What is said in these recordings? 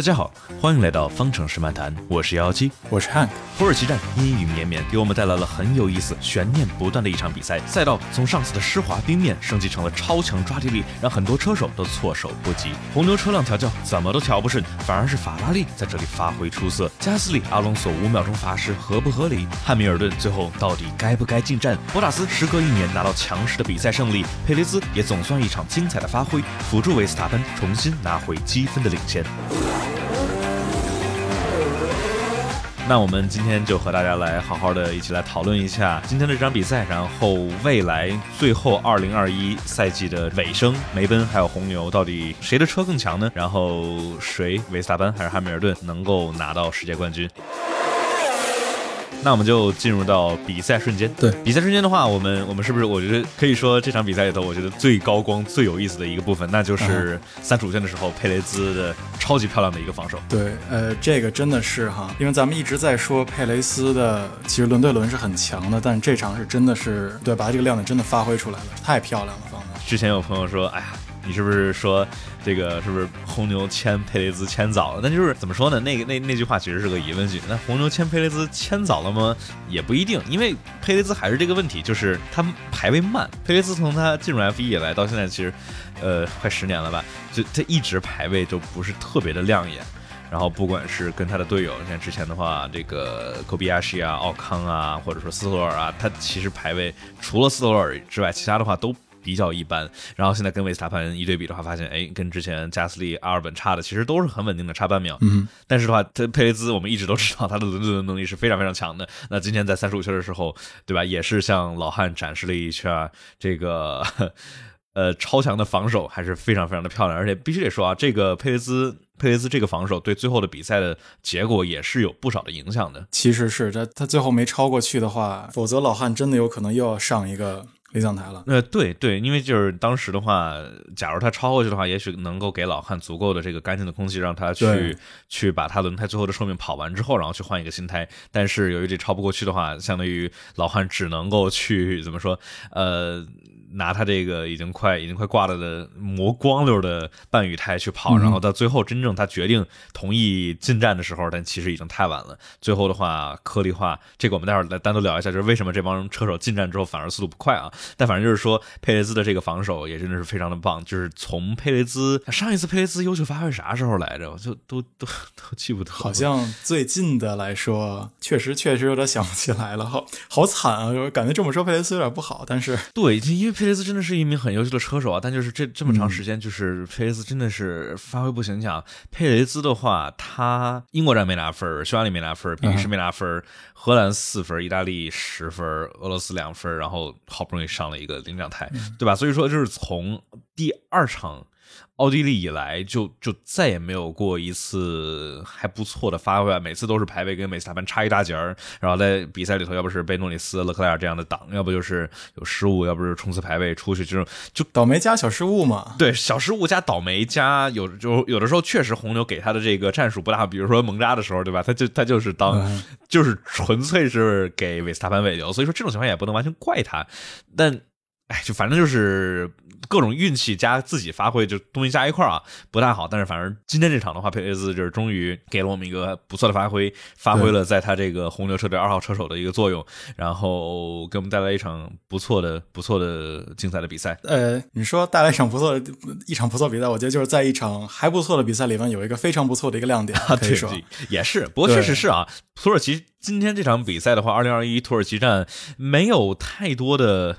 大家好，欢迎来到方程式漫谈，我是幺七，我是 Hank。土耳其站阴雨绵绵，给我们带来了很有意思、悬念不断的一场比赛。赛道从上次的湿滑冰面升级成了超强抓地力，让很多车手都措手不及。红牛车辆调教怎么都调不顺，反而是法拉利在这里发挥出色。加斯利、阿隆索五秒钟罚时合不合理？汉密尔顿最后到底该不该进站？博塔斯时隔一年拿到强势的比赛胜利，佩雷兹也总算一场精彩的发挥，辅助维斯塔潘重新拿回积分的领先。那我们今天就和大家来好好的一起来讨论一下今天的这场比赛，然后未来最后二零二一赛季的尾声，梅奔还有红牛到底谁的车更强呢？然后谁维斯塔潘还是汉密尔顿能够拿到世界冠军？那我们就进入到比赛瞬间。对比赛瞬间的话，我们我们是不是我觉得可以说这场比赛里头，我觉得最高光、最有意思的一个部分，那就是三十五圈的时候佩雷兹的超级漂亮的一个防守。对，呃，这个真的是哈，因为咱们一直在说佩雷斯的，其实轮对轮是很强的，但这场是真的是对，把这个亮点真的发挥出来了，太漂亮了，放的。之前有朋友说，哎呀。你是不是说这个是不是红牛签佩雷兹签早了？那就是怎么说呢？那个那那句话其实是个疑问句。那红牛签佩雷兹签早了吗？也不一定，因为佩雷兹还是这个问题，就是他排位慢。佩雷兹从他进入 F1 以来到现在，其实呃快十年了吧，就他一直排位就不是特别的亮眼。然后不管是跟他的队友，像之前的话，这个科比亚西啊、奥康啊，或者说斯托尔啊，他其实排位除了斯托尔之外，其他的话都。比较一般，然后现在跟维斯塔潘一对比的话，发现哎，跟之前加斯利、阿尔本差的其实都是很稳定的，差半秒。嗯，但是的话，他佩雷兹我们一直都知道他的轮轮能力是非常非常强的。那今天在三十五圈的时候，对吧，也是向老汉展示了一圈这个 呃超强的防守，还是非常非常的漂亮。而且必须得说啊，这个佩雷兹佩雷兹这个防守对最后的比赛的结果也是有不少的影响的。其实是他他最后没超过去的话，否则老汉真的有可能又要上一个。领奖台了，呃，对对，因为就是当时的话，假如他超过去的话，也许能够给老汉足够的这个干净的空气，让他去去把他轮胎最后的寿命跑完之后，然后去换一个新胎。但是由于这超不过去的话，相当于老汉只能够去怎么说，呃。拿他这个已经快已经快挂了的磨光溜的半雨胎去跑，然后到最后真正他决定同意进站的时候，但其实已经太晚了。最后的话，颗粒化，这个我们待会儿来单独聊一下，就是为什么这帮车手进站之后反而速度不快啊？但反正就是说，佩雷兹的这个防守也真的是非常的棒。就是从佩雷兹上一次佩雷兹优秀发挥啥时候来着？我就都都都记不得。好像最近的来说，确实确实有点想不起来了。好好惨啊！感觉这么说佩雷兹有点不好，但是对，因为。佩雷斯真的是一名很优秀的车手啊，但就是这这么长时间，就是佩雷斯真的是发挥不行。你想，佩雷兹的话，他英国站没拿分，匈牙利没拿分，比利时没拿分，荷兰四分，意大利十分，俄罗斯两分，然后好不容易上了一个领奖台，对吧？所以说，就是从第二场。奥地利以来就就再也没有过一次还不错的发挥，每次都是排位跟美斯塔潘差一大截儿，然后在比赛里头，要不是被诺里斯、勒克莱尔这样的挡，要不就是有失误，要不是冲刺排位出去，这种就倒霉加小失误嘛。对，小失误加倒霉加有就有的时候确实红牛给他的这个战术不大，比如说蒙扎的时候，对吧？他就他就是当 就是纯粹是给维斯塔潘尾流，所以说这种情况也不能完全怪他，但哎，就反正就是。各种运气加自己发挥，就东西加一块儿啊，不太好。但是反正今天这场的话，佩雷兹就是终于给了我们一个不错的发挥，发挥了在他这个红牛车队二号车手的一个作用，然后给我们带来一场不错的、不错的精彩的比赛。呃，你说带来一场不错的一场不错比赛，我觉得就是在一场还不错的比赛里面有一个非常不错的一个亮点，可以说也是。不过确实是啊，土耳其今天这场比赛的话，二零二一土耳其站没有太多的。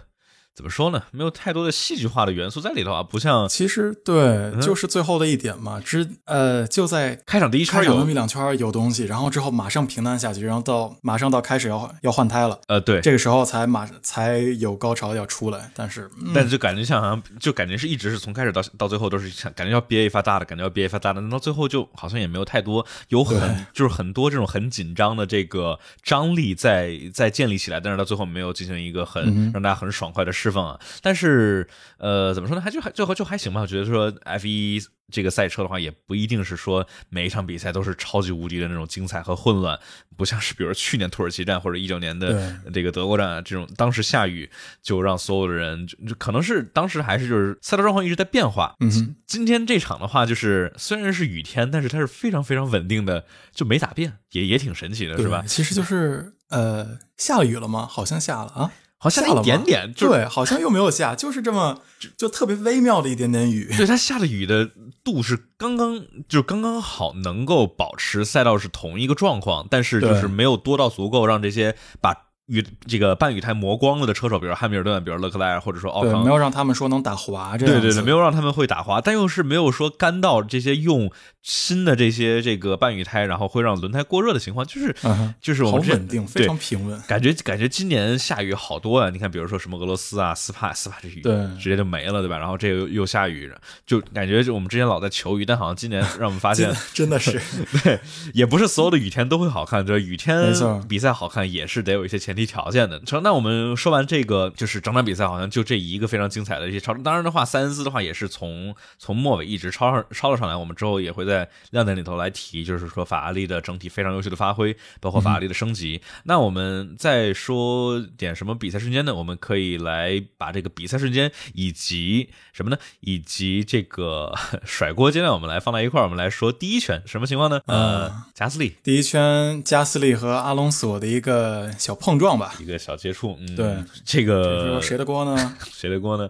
怎么说呢？没有太多的戏剧化的元素在里头啊，不像其实对，就是最后的一点嘛，之呃就在开场第一圈有那么一两圈有东西，然后之后马上平淡下去，然后到马上到开始要要换胎了，呃对，这个时候才马才有高潮要出来，但是但是就感觉像好像就感觉是一直是从开始到到最后都是感觉要憋一发大的，感觉要憋一发大的，到最后就好像也没有太多有很就是很多这种很紧张的这个张力在在建立起来，但是到最后没有进行一个很让大家很爽快的。释放啊。但是呃，怎么说呢？还就还最后就还行吧。我觉得说 F 一这个赛车的话，也不一定是说每一场比赛都是超级无敌的那种精彩和混乱，不像是比如去年土耳其站或者一九年的这个德国站啊这种，当时下雨就让所有的人就可能是当时还是就是赛道状况一直在变化。嗯，今天这场的话，就是虽然是雨天，但是它是非常非常稳定的，就没咋变，也也挺神奇的，是吧？其实就是呃，下雨了吗？好像下了啊。好像下了一点点，对，好像又没有下，就是这么就特别微妙的一点点雨。对，它下的雨的度是刚刚就刚刚好，能够保持赛道是同一个状况，但是就是没有多到足够让这些把。雨这个半雨胎磨光了的车手，比如汉密尔顿，比如勒克莱尔，或者说奥康，没有让他们说能打滑，这样对对对，没有让他们会打滑，但又是没有说干到这些用新的这些这个半雨胎，然后会让轮胎过热的情况，就是就是我们稳定，非常平稳，感觉感觉今年下雨好多啊！你看，比如说什么俄罗斯啊、斯帕斯帕这雨，对，直接就没了，对吧？然后这个又下雨，就感觉我们之前老在求雨，但好像今年让我们发现，真的是 对，也不是所有的雨天都会好看，这雨天错比赛好看也是得有一些前提条件的。成，那我们说完这个，就是整场比赛好像就这一个非常精彩的一些超。当然的话，塞恩斯的话也是从从末尾一直超上超了上来。我们之后也会在亮点里头来提，就是说法拉利的整体非常优秀的发挥，包括法拉利的升级。那我们再说点什么比赛瞬间呢？我们可以来把这个比赛瞬间以及什么呢？以及这个 甩锅阶段，我们来放在一块儿。我们来说第一圈什么情况呢？呃，加斯利第一圈，加斯利和阿隆索的一个小碰撞吧，一个小接触。嗯，对，这个谁的锅呢？谁的锅呢？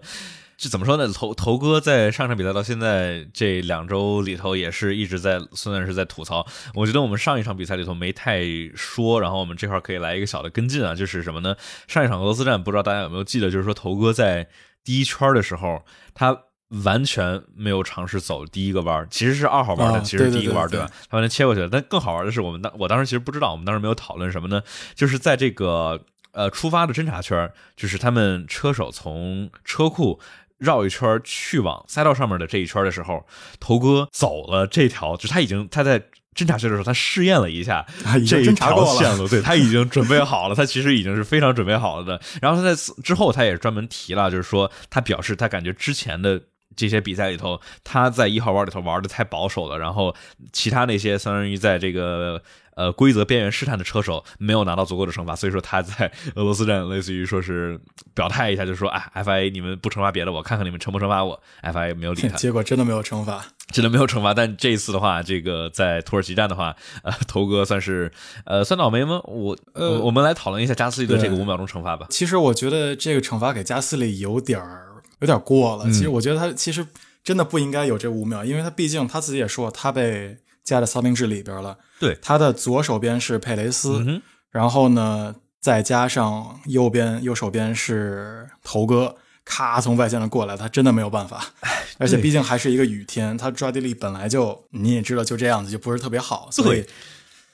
这怎么说呢？头头哥在上场比赛到现在这两周里头，也是一直在算是在吐槽。我觉得我们上一场比赛里头没太说，然后我们这块可以来一个小的跟进啊，就是什么呢？上一场俄罗斯站，不知道大家有没有记得，就是说头哥在第一圈的时候，他完全没有尝试走第一个弯，其实是二号弯的，其实第一个弯对吧？他完全切过去了。但更好玩的是，我们当我当时其实不知道，我们当时没有讨论什么呢？就是在这个呃出发的侦查圈，就是他们车手从车库。绕一圈去往赛道上面的这一圈的时候，头哥走了这条，就他已经他在侦查车的时候，他试验了一下 这一条线路，对他已经准备好了，他其实已经是非常准备好了的。然后他在之后，他也专门提了，就是说他表示他感觉之前的这些比赛里头，他在一号弯里头玩的太保守了，然后其他那些相当于在这个。呃，规则边缘试探的车手没有拿到足够的惩罚，所以说他在俄罗斯站类似于说是表态一下，就说哎，FIA 你们不惩罚别的，我看看你们惩不惩罚我。FIA 没有理他，结果真的没有惩罚，真的没有惩罚。但这一次的话，这个在土耳其站的话，呃，头哥算是呃算倒霉吗？我呃，我们来讨论一下加斯利的这个五秒钟惩罚吧。其实我觉得这个惩罚给加斯利有点儿有点过了。其实我觉得他其实真的不应该有这五秒，因为他毕竟他自己也说他被。加在骚兵制里边了。对，他的左手边是佩雷斯，然后呢，再加上右边右手边是头哥，咔从外线上过来，他真的没有办法。而且毕竟还是一个雨天，他抓地力本来就你也知道就这样子，就不是特别好。所以，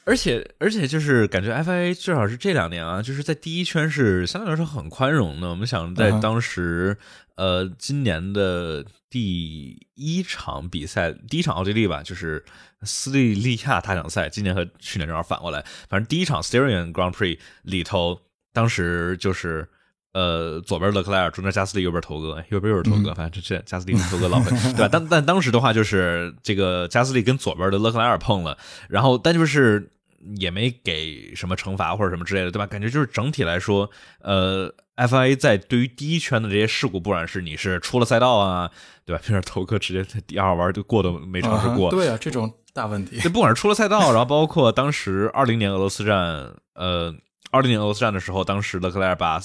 而且而且就是感觉 FIA 至少是这两年啊，就是在第一圈是相对来说很宽容的。我们想在当时。呃，今年的第一场比赛，第一场奥地利吧，就是斯利利亚大奖赛。今年和去年正好反过来，反正第一场 Styrian Grand Prix 里头，当时就是呃，左边勒克莱尔，中间加斯利，右边头哥，右边又是头哥，反正这加斯利跟头哥老会 对吧？但但当时的话，就是这个加斯利跟左边的勒克莱尔碰了，然后但就是也没给什么惩罚或者什么之类的，对吧？感觉就是整体来说，呃。FIA 在对于第一圈的这些事故，不管是你是出了赛道啊，对吧？平时头哥直接在第二弯就过都没尝试过，对啊，这种大问题。就不管是出了赛道，然后包括当时二零年俄罗斯站，呃，二零年俄罗斯站的时候，当时勒克莱尔把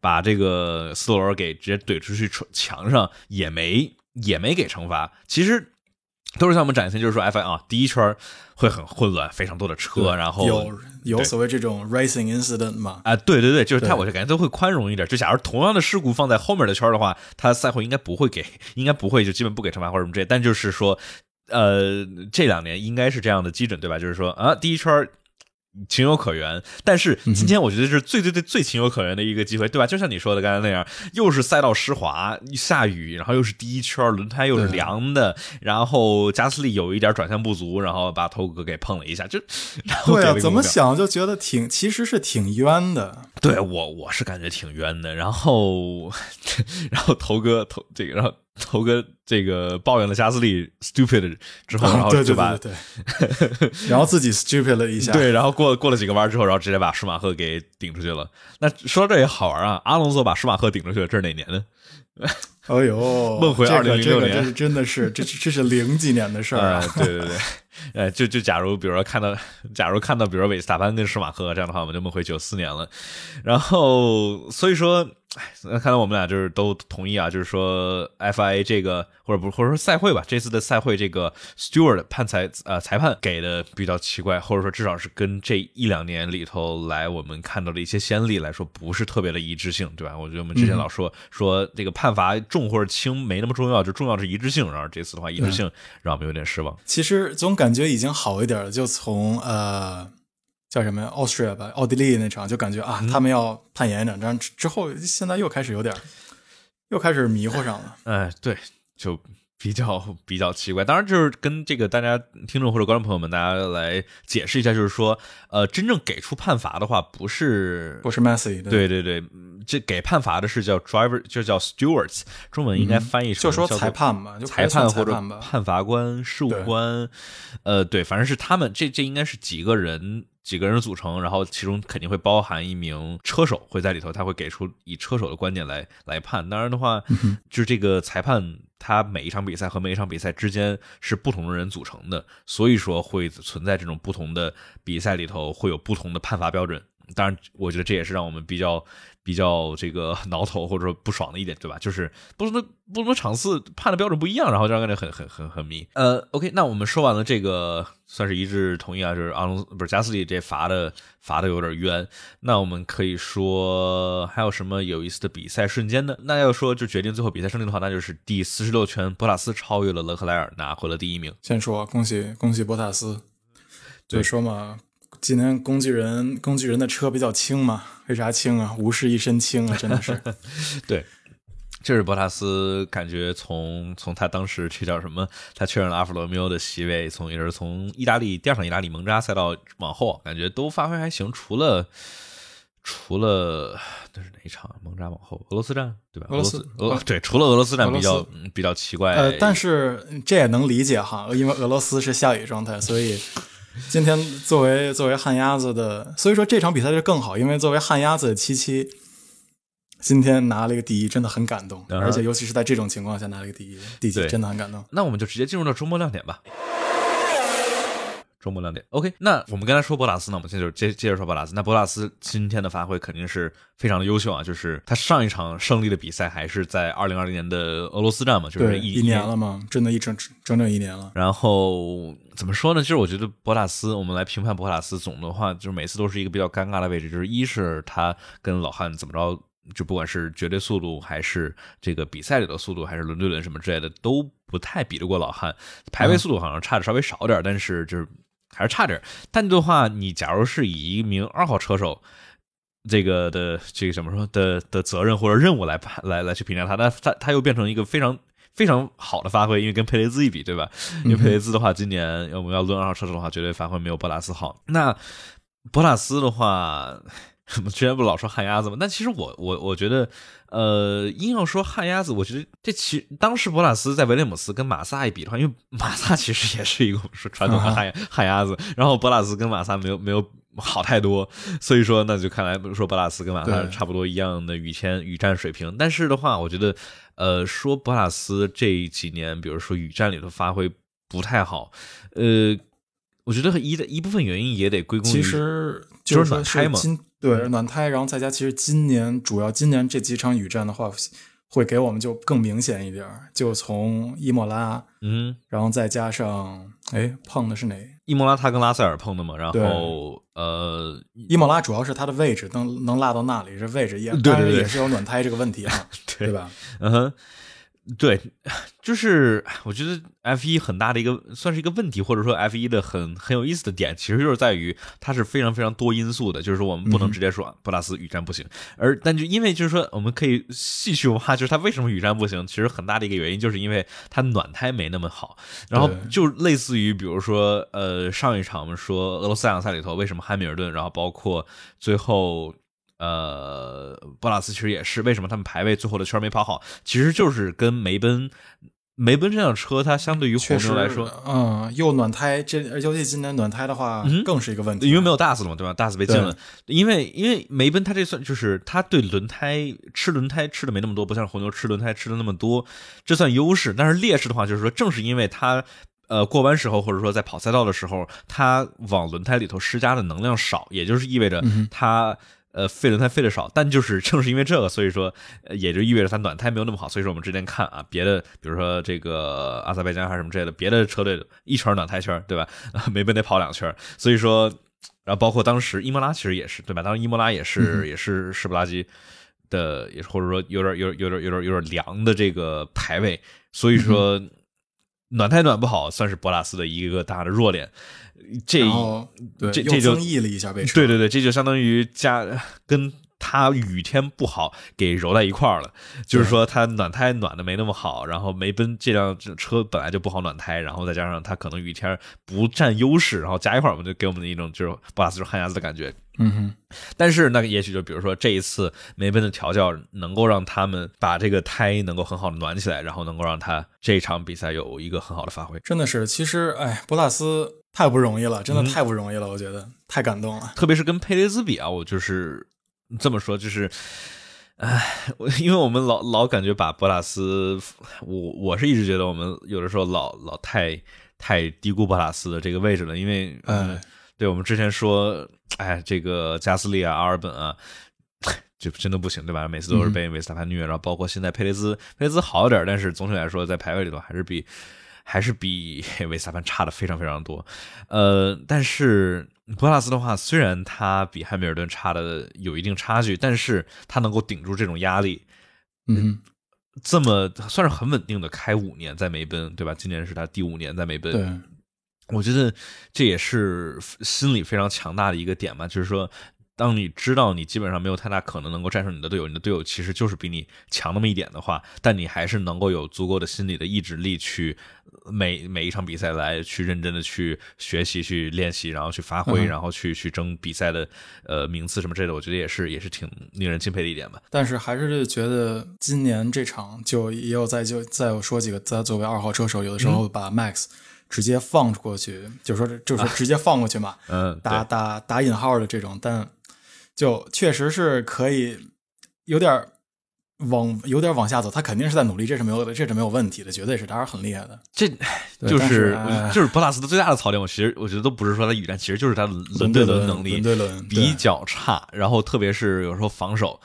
把这个斯托尔给直接怼出去墙上，也没也没给惩罚。其实。都是向我们展现，就是说，F1 啊，第一圈会很混乱，非常多的车，然后有有所谓这种 racing incident 嘛？啊，对对对，就是他，我就感觉都会宽容一点。就假如同样的事故放在后面的圈的话，他赛后应该不会给，应该不会就基本不给惩罚或者什么这。但就是说，呃，这两年应该是这样的基准，对吧？就是说啊，第一圈。情有可原，但是今天我觉得是最最最最情有可原的一个机会，对吧？就像你说的刚才那样，又是赛道湿滑，下雨，然后又是第一圈，轮胎又是凉的，然后加斯利有一点转向不足，然后把头哥给碰了一下，就对啊，怎么想就觉得挺，其实是挺冤的。对我我是感觉挺冤的。然后，然后头哥头这个，然后头哥这个抱怨了加斯利 stupid 之后，然后就把对，然后自己 stupid 了一下，对，然后过过了几个弯之后，然后直接把舒马赫给顶出去了。那说到这也好玩啊，阿隆索把舒马赫顶出去了，这是哪年呢？哎呦，梦回二零零六年，这是真的是这这是零几年的事儿啊！对对对，呃，就就假如比如说看到，假如看到比如说韦斯塔潘跟施马赫这样的话，我们就梦回九四年了。然后所以说。哎，看来我们俩就是都同意啊，就是说 FIA 这个或者不或者说赛会吧，这次的赛会这个 Steward 判裁呃裁判给的比较奇怪，或者说至少是跟这一两年里头来我们看到的一些先例来说，不是特别的一致性，对吧？我觉得我们之前老说说这个判罚重或者轻没那么重要，就重要是一致性。然后这次的话，一致性让我们有点失望。其实总感觉已经好一点了，就从呃。叫什么呀？Austria 吧，奥地利那场就感觉啊，他们要攀岩两张。之后现在又开始有点，又开始迷糊上了。哎，对，就比较比较奇怪。当然，就是跟这个大家听众或者观众朋友们，大家来解释一下，就是说，呃，真正给出判罚的话，不是不是 Messi，对对对，这给判罚的是叫 driver，就叫 stewards，中文应该翻译成就说裁判吧，裁判或者判罚官、事务官，呃，对，反正是他们。这这应该是几个人。几个人组成，然后其中肯定会包含一名车手会在里头，他会给出以车手的观点来来判。当然的话，就是这个裁判他每一场比赛和每一场比赛之间是不同的人组成的，所以说会存在这种不同的比赛里头会有不同的判罚标准。当然，我觉得这也是让我们比较。比较这个 挠头或者说不爽的一点，对吧？就是不同的不同的场次判的标准不一样，然后就让人感觉很很很很迷。呃，OK，那我们说完了这个，算是一致同意啊，就是阿隆不是加斯利这罚的罚的有点冤。那我们可以说还有什么有意思的比赛瞬间呢？那要说就决定最后比赛胜利的话，那就是第四十六圈，博塔斯超越了勒克莱尔，拿回了第一名。先说恭喜恭喜博塔斯，就说嘛。今天工具人工具人的车比较轻嘛？为啥轻啊？无事一身轻啊！真的是，对，这是博塔斯感觉从从他当时这叫什么？他确认了阿弗罗密欧的席位，从也是从意大利第二场意大利蒙扎赛道往后，感觉都发挥还行。除了除了那是哪一场？蒙扎往后俄罗斯站对吧？俄罗斯俄对，除了俄罗斯站比较比较奇怪。呃，但是这也能理解哈，因为俄罗斯是下雨状态，所以。今天作为作为旱鸭子的，所以说这场比赛就更好，因为作为旱鸭子的七七，今天拿了一个第一，真的很感动，而且尤其是在这种情况下拿了一个第一，第几真的很感动。那我们就直接进入到周末亮点吧。周末亮点，OK。那我们刚才说博拉斯呢，我们现在就接接着说博拉斯。那博拉斯今天的发挥肯定是非常的优秀啊，就是他上一场胜利的比赛还是在二零二零年的俄罗斯站嘛，就是一年了嘛，真的，一整整整一年了。然后怎么说呢？就是我觉得博拉斯，我们来评判博拉斯，总的话就是每次都是一个比较尴尬的位置，就是一是他跟老汉怎么着，就不管是绝对速度还是这个比赛里的速度，还是轮对轮什么之类的，都不太比得过老汉。排位速度好像差的稍微少点，但是就是。还是差点，但的话，你假如是以一名二号车手这个的这个怎么说的的责任或者任务来来来去评价他，那他他又变成一个非常非常好的发挥，因为跟佩雷兹一比，对吧？因为佩雷兹的话，今年我们要论二号车手的话，绝对发挥没有博拉斯好。那博拉斯的话。我们之前不老说旱鸭子吗？但其实我我我觉得，呃，硬要说旱鸭子，我觉得这其当时博拉斯在威廉姆斯跟马萨一比的话，因为马萨其实也是一个说传统的旱旱鸭子，然后博拉斯跟马萨没有没有好太多，所以说那就看来说博拉斯跟马萨差不多一样的雨天雨战水平。但是的话，我觉得，呃，说博拉斯这几年，比如说雨战里头发挥不太好，呃，我觉得一的一部分原因也得归功于其实就是暖胎嘛。对暖胎，然后再加，其实今年主要今年这几场雨战的话，会给我们就更明显一点就从伊莫拉，嗯，然后再加上，哎，碰的是哪？伊莫拉他跟拉塞尔碰的嘛，然后呃，伊莫拉主要是他的位置能能落到那里，这位置也对对也是有暖胎这个问题啊，对吧？嗯哼。对，就是我觉得 F 一很大的一个算是一个问题，或者说 F 一的很很有意思的点，其实就是在于它是非常非常多因素的。就是说，我们不能直接说布拉斯雨战不行，而但就因为就是说，我们可以细去挖，就是他为什么雨战不行？其实很大的一个原因就是因为他暖胎没那么好。然后就类似于比如说，呃，上一场我们说俄罗斯两赛里头，为什么汉密尔顿，然后包括最后。呃，博拉斯其实也是，为什么他们排位最后的圈没跑好，其实就是跟梅奔。梅奔这辆车，它相对于红牛来说，嗯，又暖胎，这尤其今年暖胎的话，更是一个问题，因为没有大 s 了嘛，对吧？大 s 被禁了，因为因为梅奔它这算就是它对轮胎吃轮胎吃的没那么多，不像红牛吃轮胎吃的那么多，这算优势。但是劣势的话，就是说正是因为它呃过弯时候或者说在跑赛道的时候，它往轮胎里头施加的能量少，也就是意味着它。呃，废轮胎废的少，但就是 正是因为这个，所以说也就意味着它暖胎没有那么好。所以说我们之前看啊，别的比如说这个阿塞拜疆还是什么之类的，别的车队一圈暖胎圈，对吧？没被得跑两圈，所以说，然后包括当时伊莫拉其实也是，对吧？当时伊莫拉也是也是湿不拉几的，也是或者说有点有有点有点有点凉的这个排位，所以说暖胎暖不好，算是博拉斯的一个大的弱点。这这这就增益了一下被对对对，这就相当于加跟他雨天不好给揉在一块儿了。就是说他暖胎暖的没那么好，然后梅奔这辆车本来就不好暖胎，然后再加上他可能雨天不占优势，然后加一块儿，我们就给我们的一种就是博拉斯是旱鸭子的感觉。嗯哼。但是那个也许就比如说这一次梅奔的调教能够让他们把这个胎能够很好的暖起来，然后能够让他这场比赛有一个很好的发挥。真的是，其实哎，博拉斯。太不容易了，真的太不容易了，我觉得太感动了。特别是跟佩雷兹比啊，我就是这么说，就是，唉，因为我们老老感觉把博拉斯，我我是一直觉得我们有的时候老老太太低估博拉斯的这个位置了，因为，嗯，对我们之前说，哎，这个加斯利啊、阿尔本啊，就真的不行，对吧？每次都是被维斯塔潘虐，然后包括现在佩雷兹，佩雷兹好一点，但是总体来说在排位里头还是比。还是比 维斯塔潘差的非常非常多，呃，但是博拉斯的话，虽然他比汉密尔顿差的有一定差距，但是他能够顶住这种压力，嗯，这么算是很稳定的开五年在梅奔，对吧？今年是他第五年在梅奔，对，我觉得这也是心理非常强大的一个点嘛，就是说。当你知道你基本上没有太大可能能够战胜你的队友，你的队友其实就是比你强那么一点的话，但你还是能够有足够的心理的意志力去每每一场比赛来去认真的去学习、去练习，然后去发挥，然后去去争比赛的呃名次什么之类的，我觉得也是也是挺令人敬佩的一点吧。但是还是觉得今年这场就也有在就再有说几个，在作为二号车手，有的时候把 Max 直接放过去，就是说就是说直接放过去嘛，嗯，打打打引号的这种，但。就确实是可以有点往有点往下走，他肯定是在努力，这是没有的，这是没有问题的，绝对是，当然很厉害的。这就是就是博拉斯的最大的槽点。我其实我觉得都不是说他语战，其实就是他轮对轮能力轮比较差，然后特别是有时候防守，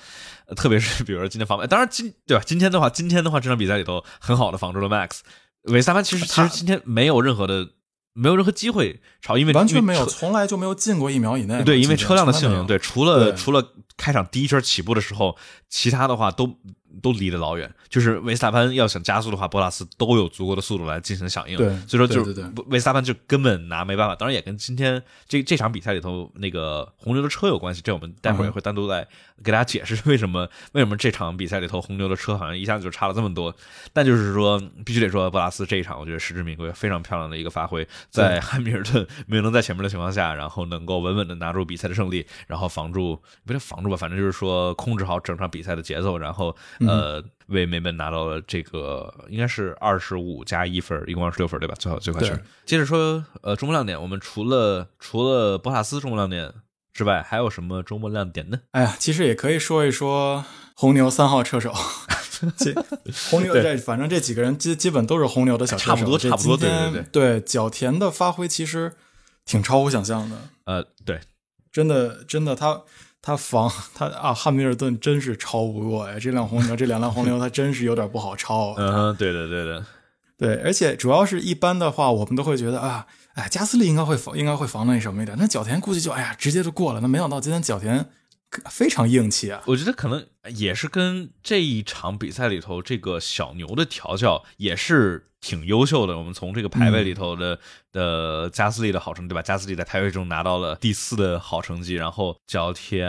特别是比如说今天防，当然今对吧？今天的话，今天的话，这场比赛里头很好的防住了 Max 韦萨潘，其实其实今天没有任何的。没有任何机会超，因为完全没有，从来就没有进过一秒以内。对，因为车辆的性能，对，除了除了开场第一圈起步的时候，其他的话都。都离得老远，就是维斯塔潘要想加速的话，博拉斯都有足够的速度来进行响应。对，所以说就是维斯塔潘就根本拿没办法。当然也跟今天这这场比赛里头那个红牛的车有关系，这我们待会儿也会单独来给大家解释为什么为什么这场比赛里头红牛的车好像一下子就差了这么多。但就是说，必须得说博拉斯这一场，我觉得实至名归，非常漂亮的一个发挥，在汉密尔顿没有能在前面的情况下，然后能够稳稳的拿住比赛的胜利，然后防住不是防住吧，反正就是说控制好整场比赛的节奏，然后呃。为梅奔拿到了这个应该是二十五加一分，一共二十六分，对吧？最后最快圈。接着说，呃，中国亮点，我们除了除了博塔斯中国亮点之外，还有什么周末亮点呢？哎呀，其实也可以说一说红牛三号车手 红牛这反正这几个人基基本都是红牛的小车手，差不多差不多，对对对。对角田的发挥其实挺超乎想象的，呃，对，真的真的他。他防他啊，汉密尔顿真是超不过呀！这辆红牛，这两辆红牛，他真是有点不好超。嗯，对的，对的，对。而且主要是一般的话，我们都会觉得啊，哎，加斯利应该会防，应该会防那什么一点。那角田估计就哎呀，直接就过了。那没想到今天角田非常硬气啊！我觉得可能也是跟这一场比赛里头这个小牛的调教也是。挺优秀的。我们从这个排位里头的的加斯利的好成绩，对吧？加斯利在排位中拿到了第四的好成绩，然后角田，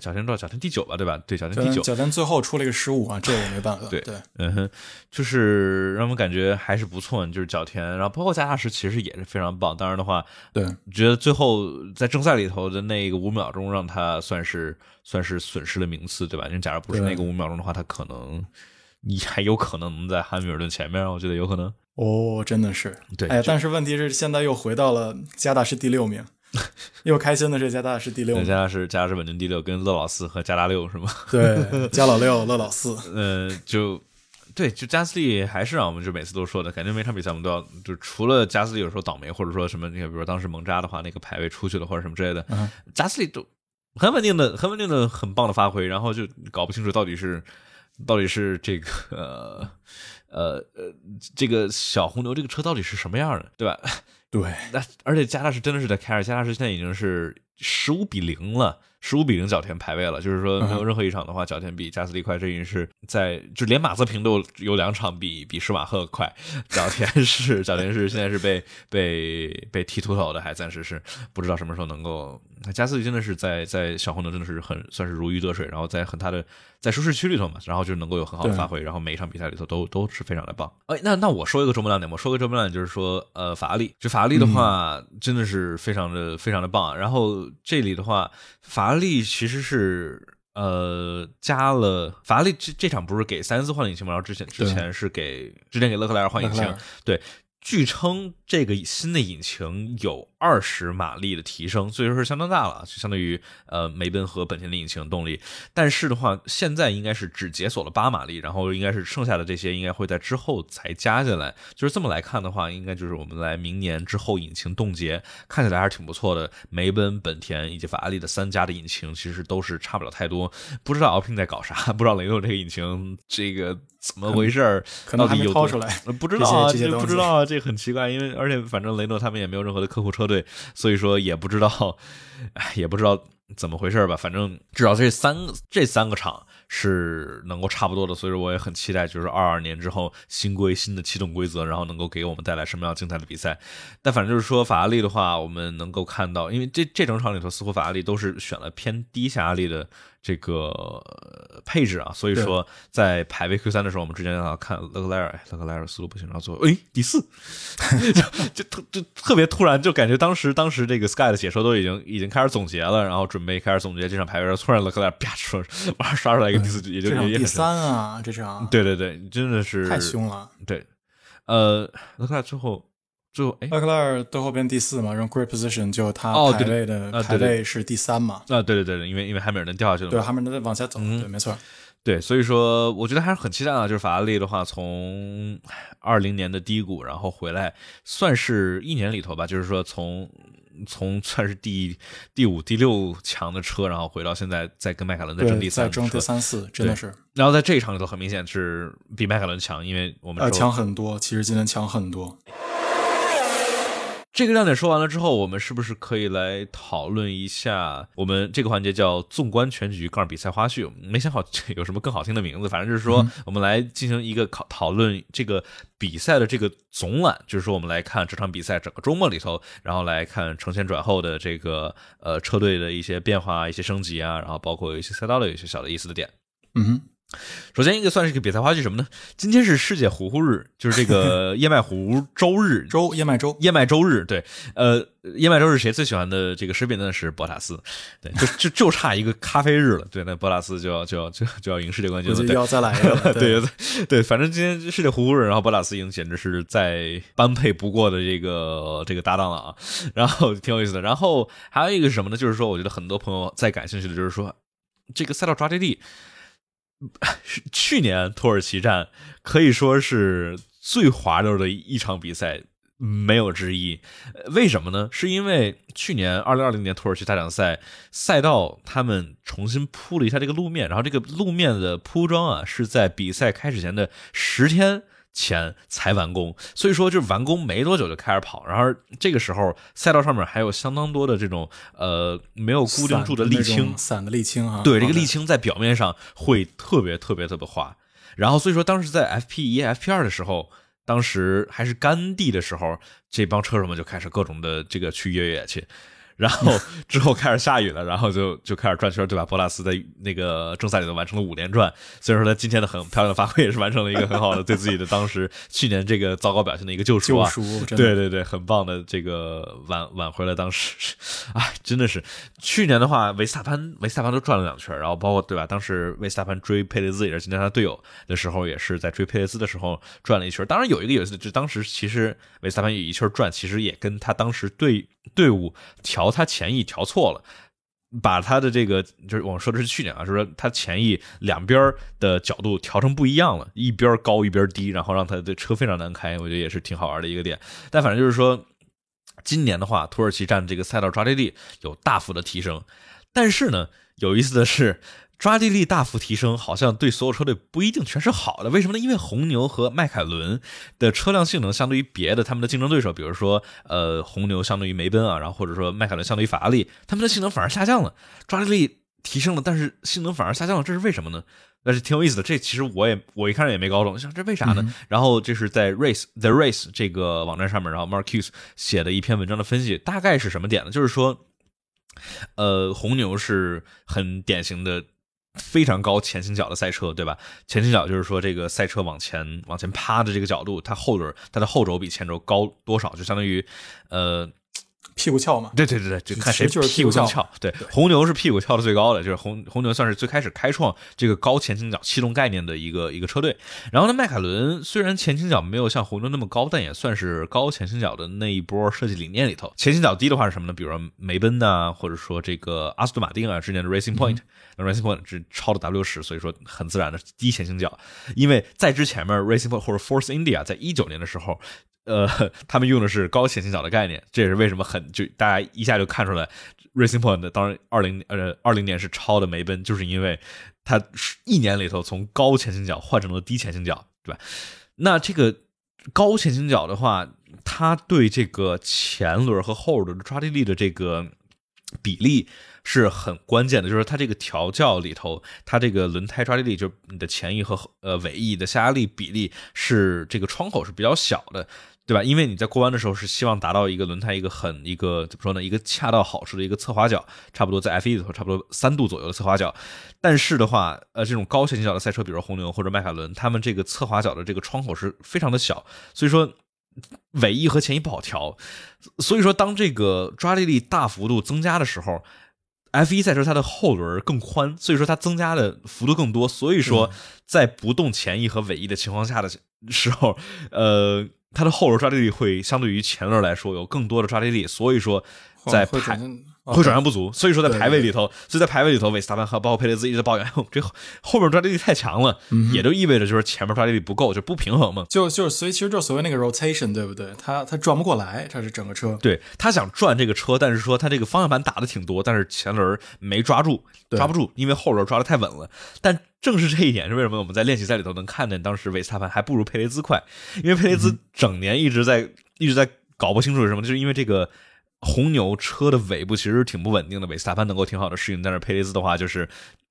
角田多少？角田第九吧，对吧？对，角田第九。角田最后出了一个失误啊，这我没办法。对对，嗯哼，就是让我们感觉还是不错。就是角田，然后包括加大时其实也是非常棒。当然的话，对，觉得最后在正赛里头的那个五秒钟，让他算是算是损失了名次，对吧？因为假如不是那个五秒钟的话，他可能。你还有可能能在汉密尔顿前面，我觉得有可能哦，真的是对。哎，但是问题是现在又回到了加大是第六名，又开心的是加大是第六名，加大是加大是稳定第六，跟乐老四和加大六是吗？对，加老六，乐老四。呃，就对，就加斯利还是啊，我们就每次都说的，感觉每场比赛我们都要，就除了加斯利有时候倒霉，或者说什么，你看，比如说当时蒙扎的话，那个排位出去了或者什么之类的，加斯利都很稳定的，很稳定的，很棒的发挥，然后就搞不清楚到底是。到底是这个呃呃呃，这个小红牛这个车到底是什么样的，对吧？对，那而且加大是真的是在开着，加大是现在已经是十五比零了。十五比零，角田排位了，就是说没有任何一场的话，角田比加斯利快，这已经是在就连马泽平都有两场比比施瓦赫快，角田是角田是现在是被被被剃秃头的，还暂时是不知道什么时候能够。加斯利真的是在在小红牛真的是很算是如鱼得水，然后在很他的在舒适区里头嘛，然后就能够有很好的发挥，然后每一场比赛里头都都是非常的棒。哎，那那我说一个周末亮点，我说个周末亮点就是说，呃，法拉利，就法拉利的话真的是非常的非常的棒。然后这里的话，法。法拉利其实是呃加了法拉利这这场不是给塞恩斯换了引擎吗？然后之前之前是给之前给勒克莱尔换引擎，对，据称这个新的引擎有。二十马力的提升，所以说是相当大了，就相当于呃梅奔和本田的引擎动力。但是的话，现在应该是只解锁了八马力，然后应该是剩下的这些应该会在之后才加进来。就是这么来看的话，应该就是我们来明年之后引擎冻结，看起来还是挺不错的。梅奔、本田以及法拉利的三家的引擎其实都是差不了太多。不知道奥 p 在搞啥，不知道雷诺这个引擎这个怎么回事，可能还没掏出来，不知道啊，这不知道啊，这很奇怪，因为而且反正雷诺他们也没有任何的客户车。对，所以说也不知道，也不知道怎么回事吧。反正至少这三这三个场是能够差不多的，所以说我也很期待，就是二二年之后新规新的启动规则，然后能够给我们带来什么样精彩的比赛。但反正就是说法拉利的话，我们能够看到，因为这这整场里头似乎法拉利都是选了偏低下压力的。这个配置啊，所以说在排位 Q 三的时候，我们之前要看勒克莱尔，勒克莱尔思路不行，然后最后哎第四，就就特就特别突然，就感觉当时当时这个 Sky 的解说都已经已经开始总结了，然后准备开始总结这场排位，突然勒克莱尔啪说马上刷出来一个第四，也就第三啊，这场对对对，真的是太凶了，对，呃，勒克莱尔最后。就勒克莱尔最后边第四嘛，然后 Great Position 就他排位的排位是第三嘛？啊，对对对对，因为因为汉密尔顿掉下去了，对，汉密尔顿在往下走，对，没错，对，所以说我觉得还是很期待啊，就是法拉利的话，从二零年的低谷，然后回来，算是一年里头吧，就是说从从算是第第五、第六强的车，然后回到现在再跟迈凯伦再争第三，争第三四，真的是。然后在这一场里头，很明显是比迈凯伦强，因为我们强很多，其实今天强很多。这个亮点说完了之后，我们是不是可以来讨论一下？我们这个环节叫“纵观全局”杠比赛花絮。没想好有什么更好听的名字，反正就是说，我们来进行一个讨讨论这个比赛的这个总览，就是说，我们来看这场比赛整个周末里头，然后来看承前转后的这个呃车队的一些变化、一些升级啊，然后包括一些赛道的一些小的意思的点。嗯哼。首先，一个算是一个比赛花絮什么呢？今天是世界糊糊日，就是这个 燕麦糊周日，周燕麦周燕麦周日。对，呃，燕麦周日谁最喜欢的这个食品呢？是博塔斯。对，就就就差一个咖啡日了。对，那博塔斯就要就要就就要赢世界冠军了。对，要再来一个。对对对，反正今天世界糊糊日，然后博塔斯赢，简直是再般配不过的这个这个搭档了啊。然后挺有意思的。然后还有一个是什么呢？就是说，我觉得很多朋友在感兴趣的就是说，这个赛道抓地力。去年土耳其站可以说是最滑溜的一场比赛，没有之一。为什么呢？是因为去年二零二零年土耳其大奖赛赛道他们重新铺了一下这个路面，然后这个路面的铺装啊是在比赛开始前的十天。前才完工，所以说就是完工没多久就开始跑，然后这个时候赛道上面还有相当多的这种呃没有固定住的沥青，散的沥青啊，对，这个沥青在表面上会特别特别特别滑，然后所以说当时在 FP 一、FP 二的时候，当时还是干地的时候，这帮车手们就开始各种的这个去越野去。然后之后开始下雨了，然后就 就开始转圈，对吧？博拉斯在那个正赛里头完成了五连转，所以说他今天的很漂亮的发挥，也是完成了一个很好的对自己的当时去年这个糟糕表现的一个救赎啊！救赎，对对对，很棒的这个挽挽回了当时，哎，真的是去年的话，维斯塔潘维斯塔潘都转了两圈，然后包括对吧？当时维斯塔潘追佩雷兹也是今天他队友的时候，也是在追佩雷兹的时候转了一圈。当然有一个有意思，就当时其实维斯塔潘有一圈转，其实也跟他当时队队伍调。他前翼调错了，把他的这个就是我们说的是去年啊，就是说他前翼两边的角度调成不一样了，一边高一边低，然后让他的车非常难开，我觉得也是挺好玩的一个点。但反正就是说，今年的话，土耳其站这个赛道抓地力有大幅的提升，但是呢，有意思的是。抓地力大幅提升，好像对所有车队不一定全是好的。为什么呢？因为红牛和迈凯伦的车辆性能相对于别的他们的竞争对手，比如说呃红牛相对于梅奔啊，然后或者说迈凯伦相对于法拉利，他们的性能反而下降了。抓地力提升了，但是性能反而下降了，这是为什么呢？那是挺有意思的。这其实我也我一开始也没搞懂，想这为啥呢？然后这是在 Race the Race 这个网站上面，然后 Marcus 写的一篇文章的分析，大概是什么点呢？就是说，呃，红牛是很典型的。非常高前倾角的赛车，对吧？前倾角就是说，这个赛车往前往前趴的这个角度，它后轮它的后轴比前轴高多少，就相当于，呃。屁股翘嘛？对对对对，就看谁屁股更翘。对，红牛是屁股翘的最高的，就是红红牛算是最开始开创这个高前倾角气动概念的一个一个车队。然后呢，迈凯伦虽然前倾角没有像红牛那么高，但也算是高前倾角的那一波设计理念里头。前倾角低的话是什么呢？比如说梅奔呐，或者说这个阿斯顿马丁啊，之前的 Racing Point，那 Racing Point 是超的 W 十，所以说很自然的低前倾角。因为在之前面 Racing Point 或者 Force India 在一九年的时候。呃，他们用的是高前倾角的概念，这也是为什么很就大家一下就看出来，Racing Point 当然二零呃二零年是超的梅奔，就是因为它一年里头从高前倾角换成了低前倾角，对吧？那这个高前倾角的话，它对这个前轮和后轮的抓地力的这个比例是很关键的，就是它这个调教里头，它这个轮胎抓地力，就是你的前翼和呃尾翼的下压力比例是这个窗口是比较小的。对吧？因为你在过弯的时候是希望达到一个轮胎一个很一个怎么说呢？一个恰到好处的一个侧滑角，差不多在 F 一里头差不多三度左右的侧滑角。但是的话，呃，这种高前倾角的赛车，比如红牛或者迈凯伦，他们这个侧滑角的这个窗口是非常的小，所以说尾翼和前翼不好调。所以说，当这个抓地力大幅度增加的时候，F1 赛车它的后轮更宽，所以说它增加的幅度更多。所以说，在不动前翼和尾翼的情况下的时候，呃。它的后轮抓地力会相对于前轮来说有更多的抓地力，所以说在排。会转向不足，所以说在排位里头，所以在排位里头，维斯塔潘和包括佩雷兹一直在抱怨，这后面抓地力太强了，也就意味着就是前面抓地力不够，就不平衡嘛。就就是所以其实就所谓那个 rotation，对不对？他他转不过来，他是整个车。对他想转这个车，但是说他这个方向盘打的挺多，但是前轮没抓住，抓不住，因为后轮抓的太稳了。但正是这一点是为什么我们在练习赛里头能看见当时维斯塔潘还不如佩雷兹快，因为佩雷兹整年一直在一直在搞不清楚是什么，就是因为这个。红牛车的尾部其实挺不稳定的，维斯塔潘能够挺好的适应，但是佩雷兹的话就是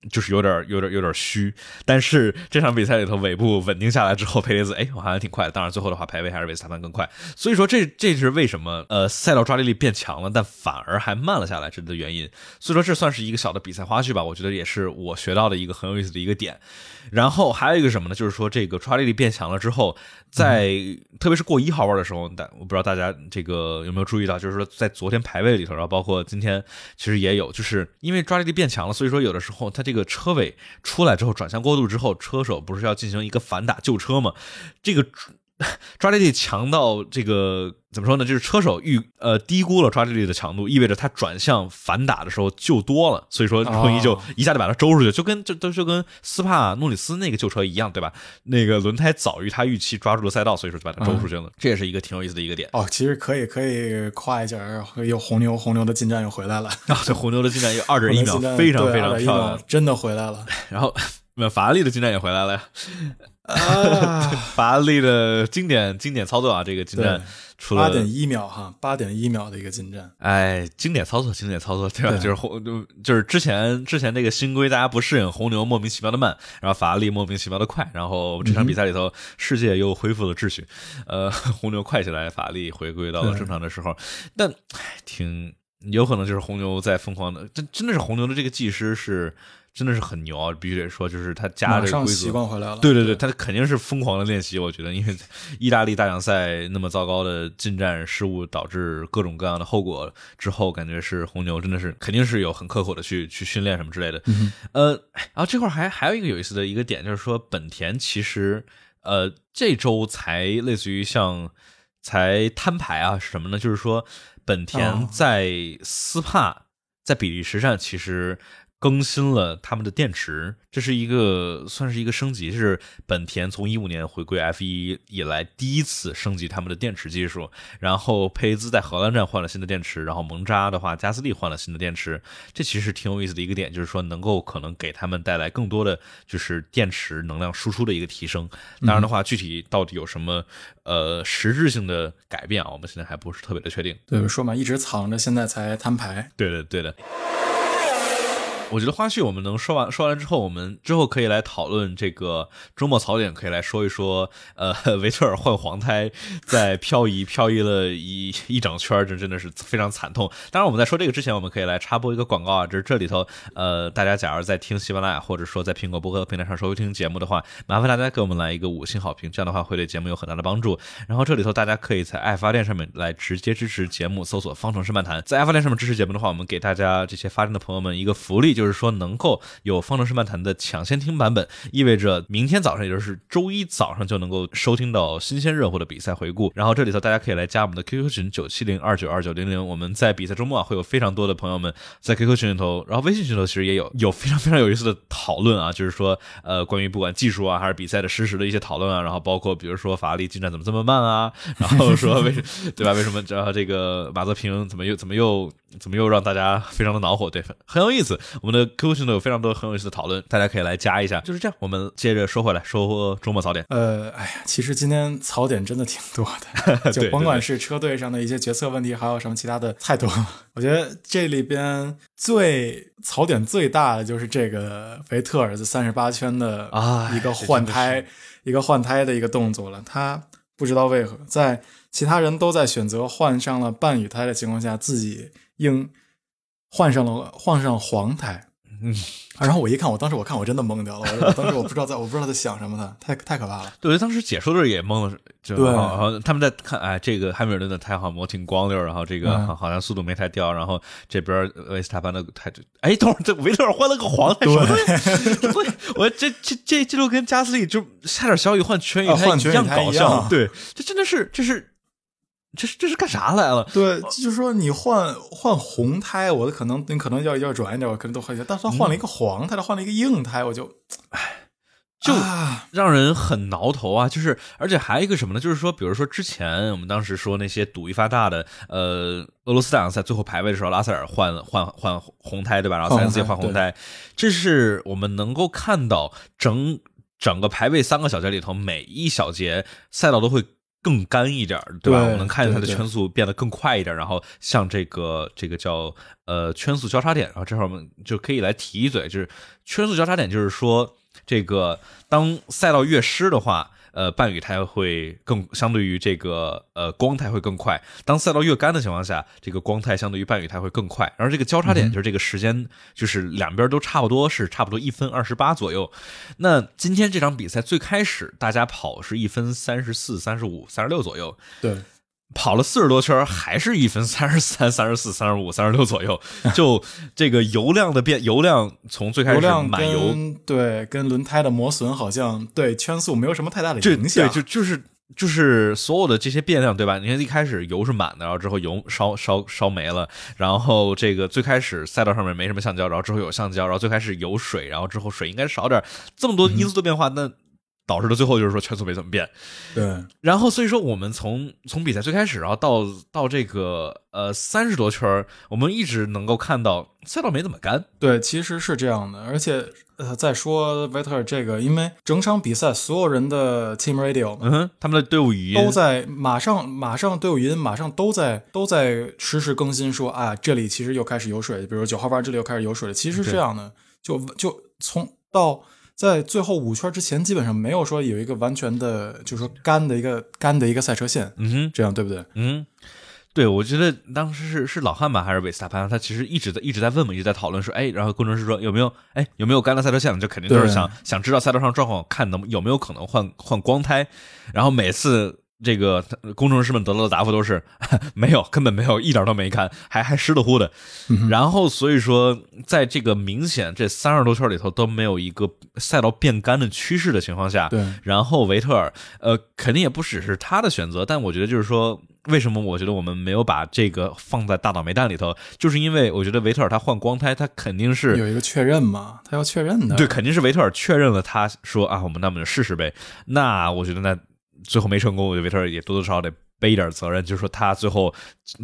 就是有点有点有点虚。但是这场比赛里头尾部稳定下来之后，佩雷兹哎，我好像挺快的。当然最后的话排位还是维斯塔潘更快。所以说这这是为什么呃赛道抓地力变强了，但反而还慢了下来这的原因。所以说这算是一个小的比赛花絮吧，我觉得也是我学到的一个很有意思的一个点。然后还有一个什么呢？就是说这个抓地力变强了之后，在特别是过一号弯的时候，但我不知道大家这个有没有注意到，就是说在昨天排位里头，然后包括今天其实也有，就是因为抓地力变强了，所以说有的时候它这个车尾出来之后转向过度之后，车手不是要进行一个反打救车吗？这个。抓地力强到这个怎么说呢？就是车手预呃低估了抓地力的强度，意味着他转向反打的时候就多了，所以说容易就一下就把他周出去，就跟就都就跟斯帕诺里斯那个旧车一样，对吧？那个轮胎早于他预期抓住了赛道，所以说就把他周出去了。这也是一个挺有意思的一个点。哦，其实可以可以夸一下，又红牛红牛的进站又回来了。啊，这红牛的进站又二点一秒，非常非常漂亮，真的回来了。然后那法拉利的进站也回来了呀。啊，法拉利的经典经典操作啊，这个进站出了八点一秒哈，八点一秒的一个进站。哎，经典操作，经典操作，对吧？就是红，就就是之前之前这个新规大家不适应，红牛莫名其妙的慢，然后法拉利莫名其妙的快，然后这场比赛里头世界又恢复了秩序，呃，红牛快起来，法拉利回归到了正常的时候，但挺有可能就是红牛在疯狂的，真真的是红牛的这个技师是。真的是很牛啊！必须得说，就是他加这个规则，习惯回来了。对对对，他肯定是疯狂的练习。我觉得，因为意大利大奖赛那么糟糕的进站失误，导致各种各样的后果之后，感觉是红牛真的是肯定是有很刻苦的去去训练什么之类的。呃，然后这块还还有一个有意思的一个点，就是说本田其实呃这周才类似于像才摊牌啊是什么呢？就是说本田在斯帕在比利时站其实。更新了他们的电池，这是一个算是一个升级，是本田从一五年回归 F 一以来第一次升级他们的电池技术。然后佩兹在荷兰站换了新的电池，然后蒙扎的话，加斯利换了新的电池。这其实挺有意思的一个点，就是说能够可能给他们带来更多的就是电池能量输出的一个提升。当然的话，具体到底有什么呃实质性的改变啊，我们现在还不是特别的确定。对，说嘛，一直藏着，现在才摊牌。对的，对的。我觉得花絮我们能说完，说完之后，我们之后可以来讨论这个周末槽点，可以来说一说，呃，维特尔换黄胎，在漂移漂移了一一整圈，这真的是非常惨痛。当然，我们在说这个之前，我们可以来插播一个广告啊，就是这里头，呃，大家假如在听喜马拉雅或者说在苹果播客平台上收听节目的话，麻烦大家给我们来一个五星好评，这样的话会对节目有很大的帮助。然后这里头大家可以在爱发电上面来直接支持节目，搜索“方程式漫谈”。在爱发电上面支持节目的话，我们给大家这些发电的朋友们一个福利。就是说，能够有《方程式漫谈》的抢先听版本，意味着明天早上，也就是周一早上就能够收听到新鲜热乎的比赛回顾。然后这里头大家可以来加我们的 QQ 群九七零二九二九零零。我们在比赛周末啊，会有非常多的朋友们在 QQ 群里头，然后微信群里头其实也有有非常非常有意思的讨论啊，就是说呃，关于不管技术啊还是比赛的实时的一些讨论啊，然后包括比如说法拉利进展怎么这么慢啊，然后说为对吧？为什么然后这个马泽平怎么又怎么又怎么又让大家非常的恼火？对，很有意思。们的 QQ 群都有非常多很有意思的讨论，大家可以来加一下。就是这样，我们接着说回来，说周末槽点。呃，哎呀，其实今天槽点真的挺多的，就甭管是车队上的一些决策问题，还有什么其他的，太多了。我觉得这里边最槽点最大的就是这个维特尔的三十八圈的啊一个换胎，一个换胎的一个动作了。他不知道为何在其他人都在选择换上了半雨胎的情况下，自己应换上了换上黄胎。嗯，然后我一看，我当时我看我真的懵掉了，我当时我不知道在我不知道他在想什么，呢太太可怕了。对，当时解说的时候也懵了，就对，然后他们在看，哎，这个汉密尔顿的胎好磨挺光溜，然后这个好像速度没太掉，然后这边维斯塔潘的胎，哎，等会儿这维特尔换了个黄胎，对，我这这这这就跟加斯利就下点小雨换全雨胎一样搞笑，对，这真的是这是。这是这是干啥来了？对，就是说你换换红胎，我的可能你可能要要软一点，我可能都换一下。但是他换了一个黄胎，他换了一个硬胎，我就，唉，就让人很挠头啊！就是，而且还有一个什么呢？就是说，比如说之前我们当时说那些赌一发大的，呃，俄罗斯大奖赛最后排位的时候，拉塞尔换换换红胎，对吧？然后塞恩斯也换红胎，这是我们能够看到整整个排位三个小节里头，每一小节赛道都会。更干一点，对吧？我们能看见它的圈速变得更快一点，然后像这个这个叫呃圈速交叉点，然后这会儿我们就可以来提一嘴，就是圈速交叉点，就是说这个当赛道越湿的话。呃，半雨胎会更相对于这个呃光胎会更快。当赛道越干的情况下，这个光胎相对于半雨胎会更快。而这个交叉点就是这个时间，就是两边都差不多是差不多一分二十八左右。那今天这场比赛最开始大家跑是一分三十四、三十五、三十六左右。对。跑了四十多圈，还是一分三十三、三十四、三十五、三十六左右。就这个油量的变，油量从最开始满油，对，跟轮胎的磨损好像对圈速没有什么太大的影响。对，就就是就是所有的这些变量，对吧？你看一开始油是满的，然后之后油烧烧烧没了，然后这个最开始赛道上面没什么橡胶，然后之后有橡胶，然后最开始有水，然后之后水应该少点，这么多因素的变化，那。导致的最后就是说圈速没怎么变，对。然后所以说我们从从比赛最开始，然后到到这个呃三十多圈，我们一直能够看到赛道没怎么干。对，其实是这样的。而且呃，再说维特尔这个，因为整场比赛所有人的 team radio，嗯哼，他们的队伍语音都在马上马上队伍语音马上都在都在实时更新说啊，这里其实又开始有水，比如九号弯这里又开始有水了。其实是这样的，就就从到在最后五圈之前，基本上没有说有一个完全的，就是说干的一个干的一个赛车线，嗯哼，这样对不对？嗯。对，我觉得当时是是老汉吧，还是韦斯塔潘？他其实一直在一直在问嘛，一直在讨论说，哎，然后工程师说有没有，哎，有没有干的赛车线？就肯定就是想想知道赛道上状况，看能有没有可能换换光胎。然后每次这个工程师们得到的答复都是 没有，根本没有，一点都没干，还还湿的乎的。然后所以说，在这个明显这三十多圈里头都没有一个赛道变干的趋势的情况下，对，然后维特尔，呃，肯定也不只是他的选择，但我觉得就是说。为什么我觉得我们没有把这个放在大倒霉蛋里头？就是因为我觉得维特尔他换光胎，他肯定是有一个确认嘛，他要确认的。对，肯定是维特尔确认了，他说啊，我们那么就试试呗。那我觉得那最后没成功，我觉得维特尔也多多少少得背一点责任，就是说他最后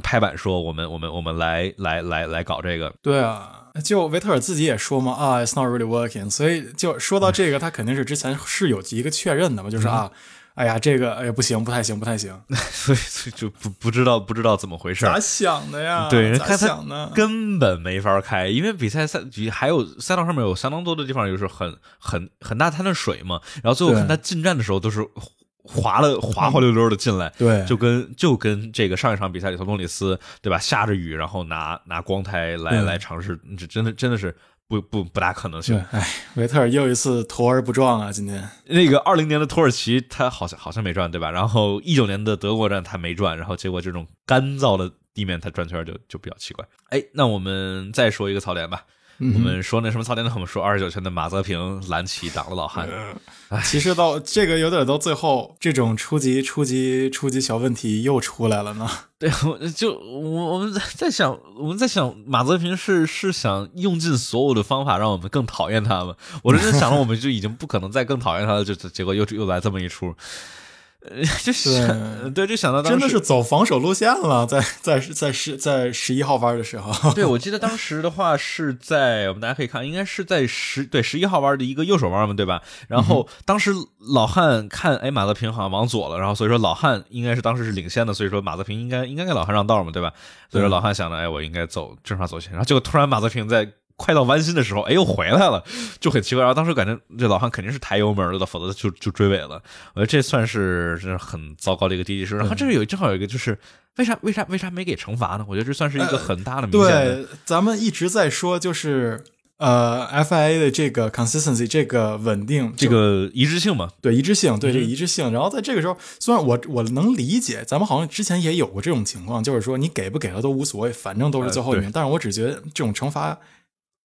拍板说我们我们我们来来来来搞这个。对啊，就维特尔自己也说嘛啊，it's not really working。所以就说到这个，他肯定是之前是有一个确认的嘛，就是啊。哎呀，这个哎呀不行，不太行，不太行，所以所以就不不知道不知道怎么回事咋想的呀？对，咋想的？根本没法开，因为比赛赛还有赛道上面有相当多的地方就是很很很大滩的水嘛，然后最后看他进站的时候都是滑了 滑滑溜溜的进来，对，就跟就跟这个上一场比赛里头诺里斯对吧，下着雨然后拿拿光胎来来尝试，这真的真的是。不不不大可能性。哎，维特尔又一次头而不撞啊！今天那个二零年的土耳其，他好像好像没转对吧？然后一九年的德国站他没转，然后结果这种干燥的地面他转圈就就比较奇怪。哎，那我们再说一个槽点吧。我们说那什么操点呢？我们说二十九圈的马泽平蓝旗挡了老汉。其实到这个有点到最后，这种初级、初级、初级小问题又出来了呢。对，我就我我们在想，我们在想马泽平是是想用尽所有的方法让我们更讨厌他吗？我真的想了，我们就已经不可能再更讨厌他了，就结果又又来这么一出。呃，就是对，就想到真的是走防守路线了，在在在十在十一号弯的时候，对我记得当时的话是在我们大家可以看，应该是在十对十一号弯的一个右手弯嘛，对吧？然后当时老汉看，哎，马泽平好像往左了，然后所以说老汉应该是当时是领先的，所以说马泽平应该应该给老汉让道嘛，对吧？所以说老汉想着，哎，我应该走正常走线，然后结果突然马泽平在。快到弯心的时候，哎，又回来了，就很奇怪。然后当时感觉这老汉肯定是抬油门的，否则就就追尾了。我觉得这算是是很糟糕的一个低级事。然后这里有正好有一个，就是为啥为啥为啥没给惩罚呢？我觉得这算是一个很大的明显对，咱们一直在说，就是呃，FIA 的这个 consistency，这个稳定，这个一致性嘛。对，一致性，对这个一致性。然后在这个时候，虽然我我能理解，咱们好像之前也有过这种情况，就是说你给不给了都无所谓，反正都是最后一名。但是我只觉得这种惩罚。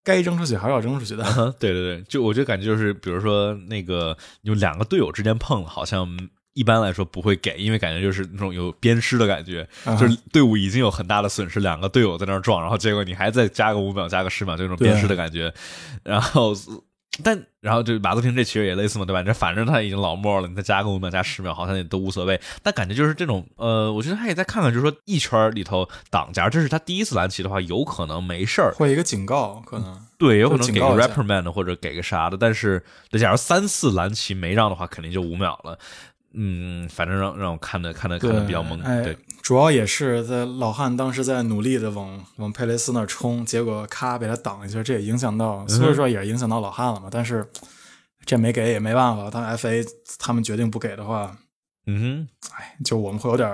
该扔出去还是要扔出去的。对对对，就我就感觉就是，比如说那个有两个队友之间碰了，好像一般来说不会给，因为感觉就是那种有鞭尸的感觉，就是队伍已经有很大的损失，两个队友在那儿撞，然后结果你还再加个五秒、加个十秒，就那种鞭尸的感觉，然后。但然后就马泽平这其实也类似嘛，对吧？这反正他已经老墨了，你再加个五秒、加十秒，好像也都无所谓。但感觉就是这种，呃，我觉得他也再看看，就是说一圈里头挡，假如这是他第一次蓝旗的话，有可能没事儿，会一个警告，可能对，有可能给个 reprimand 或者给个啥的。但是，假如三次蓝旗没让的话，肯定就五秒了。嗯，反正让让我看的看的看的比较懵。对，主要也是在老汉当时在努力的往往佩雷斯那儿冲，结果咔被他挡一下，这也影响到，所以说也影响到老汉了嘛。但是这没给也没办法，他 FA 他们决定不给的话，嗯，哎，就我们会有点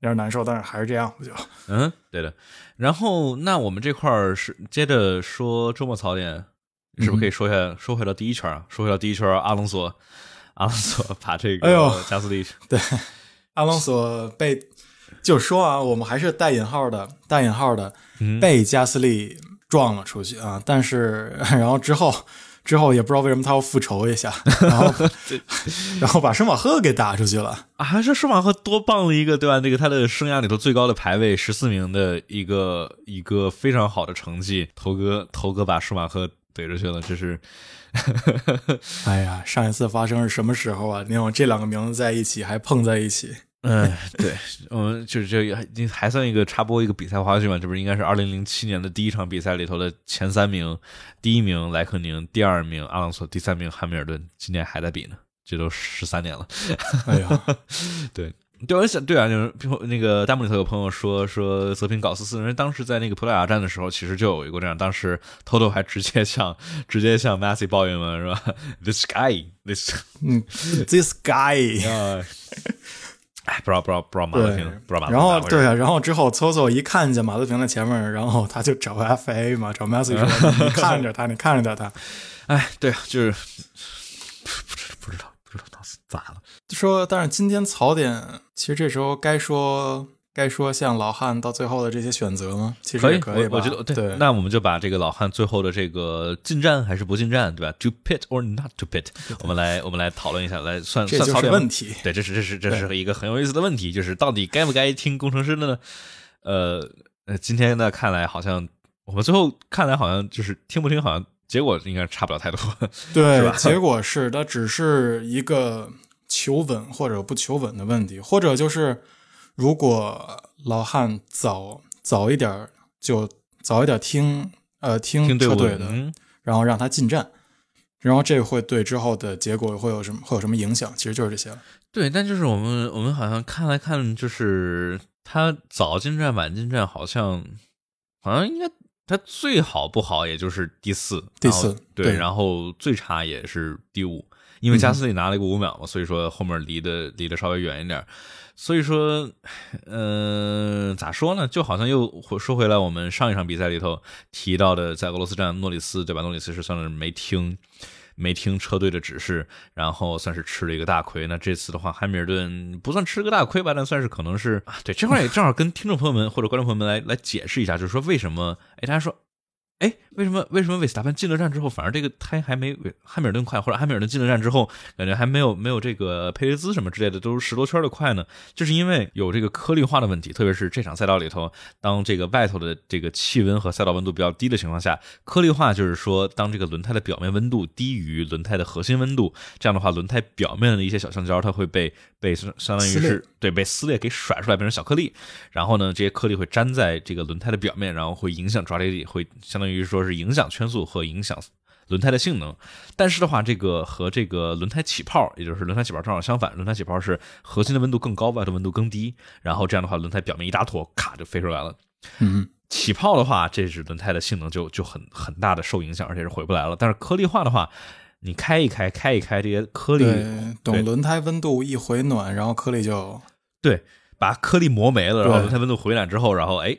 有点难受，但是还是这样，我就嗯，对的。然后那我们这块儿是接着说周末槽点，是不是可以说一下？说回到第一圈啊，说回到第一圈，阿隆索。阿隆索把这个，哎呦，加斯利对，阿隆索被，就说啊，我们还是带引号的，带引号的，被加斯利撞了出去啊。但是，然后之后，之后也不知道为什么他要复仇一下，然后，然后把舒马赫给打出去了啊。这舒马赫多棒了一个，对吧？那个他的生涯里头最高的排位十四名的一个一个非常好的成绩，头哥头哥把舒马赫怼出去了，这是。哎呀，上一次发生是什么时候啊？你看我这两个名字在一起还碰在一起。嗯，对，嗯，就是这还还算一个插播一个比赛花絮嘛，这不是应该是二零零七年的第一场比赛里头的前三名，第一名莱克宁，第二名阿朗索，第三名汉密尔顿，今年还在比呢，这都十三年了。哎呀，对。对，我想对啊，就是那个弹幕里头有朋友说说泽平搞四四，因为当时在那个葡萄牙站的时候，其实就有一个这样，当时 Toto 还直接向直接向 Messi 抱怨嘛，是吧？This guy，this，嗯，this guy，哎，不知道不知道不知道马德平，不知道马德平。然后对啊，然后之后 Toto 一看见马德平在前面，然后他就找 FA 嘛，找 Messi 说：“你看着他，你看着他。”哎，对啊，就是不知不知道不知道当时咋了。说，但是今天槽点，其实这时候该说该说像老汉到最后的这些选择吗？其实也可以，我觉得对。那我们就把这个老汉最后的这个进站还是不进站，对吧？To pit or not to pit，我们来我们来讨论一下，来算算槽点问题。对，这是这是这是一个很有意思的问题，就是到底该不该听工程师的呢？呃呃，今天呢看来好像我们最后看来好像就是听不听，好像结果应该差不了太多，对，结果是它只是一个。求稳或者不求稳的问题，或者就是如果老汉早早一点就早一点听呃听车队的，然后让他进站，然后这会对之后的结果会有什么会有什么影响？其实就是这些。对，但就是我们我们好像看来看，就是他早进站晚进站，好像好像应该他最好不好也就是第四，第四对，然后最差也是第五。因为加斯利拿了一个五秒嘛，所以说后面离的离得稍微远一点，所以说，嗯，咋说呢？就好像又说回来，我们上一场比赛里头提到的，在俄罗斯站诺里斯对吧？诺里斯是算是没听没听车队的指示，然后算是吃了一个大亏。那这次的话，汉密尔顿不算吃个大亏吧，但算是可能是啊，对，这块也正好跟听众朋友们或者观众朋友们来来解释一下，就是说为什么？哎，大家说。哎，为什么为什么韦斯塔潘进了站之后，反而这个胎还没汉密尔顿快，或者汉密尔顿进了站之后，感觉还没有没有这个佩雷兹什么之类的都是十多圈的快呢？就是因为有这个颗粒化的问题，特别是这场赛道里头，当这个外头的这个气温和赛道温度比较低的情况下，颗粒化就是说，当这个轮胎的表面温度低于轮胎的核心温度，这样的话，轮胎表面的一些小橡胶它会被被相当于是对被撕裂给甩出来变成小颗粒，然后呢，这些颗粒会粘在这个轮胎的表面，然后会影响抓地力，会相当于。于说是影响圈速和影响轮胎的性能，但是的话，这个和这个轮胎起泡，也就是轮胎起泡正好相反，轮胎起泡是核心的温度更高，外头温度更低，然后这样的话，轮胎表面一大坨，咔就飞出来了。嗯，起泡的话，这是轮胎的性能就就很很大的受影响，而且是回不来了。但是颗粒化的话，你开一开，开一开这些颗粒，等轮胎温度一回暖，然后颗粒就对，把颗粒磨没了，然后轮胎温度回暖之后，然后哎。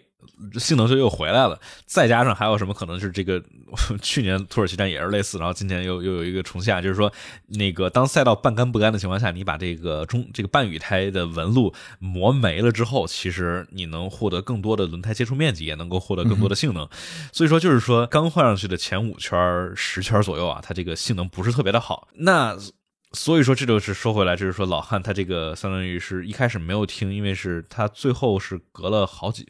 性能就又回来了，再加上还有什么可能是这个 去年土耳其站也是类似，然后今年又又有一个重下，就是说那个当赛道半干不干的情况下，你把这个中这个半雨胎的纹路磨没了之后，其实你能获得更多的轮胎接触面积，也能够获得更多的性能。所以说就是说刚换上去的前五圈十圈左右啊，它这个性能不是特别的好。那所以说这就是说回来，就是说老汉他这个相当于是一开始没有听，因为是他最后是隔了好几。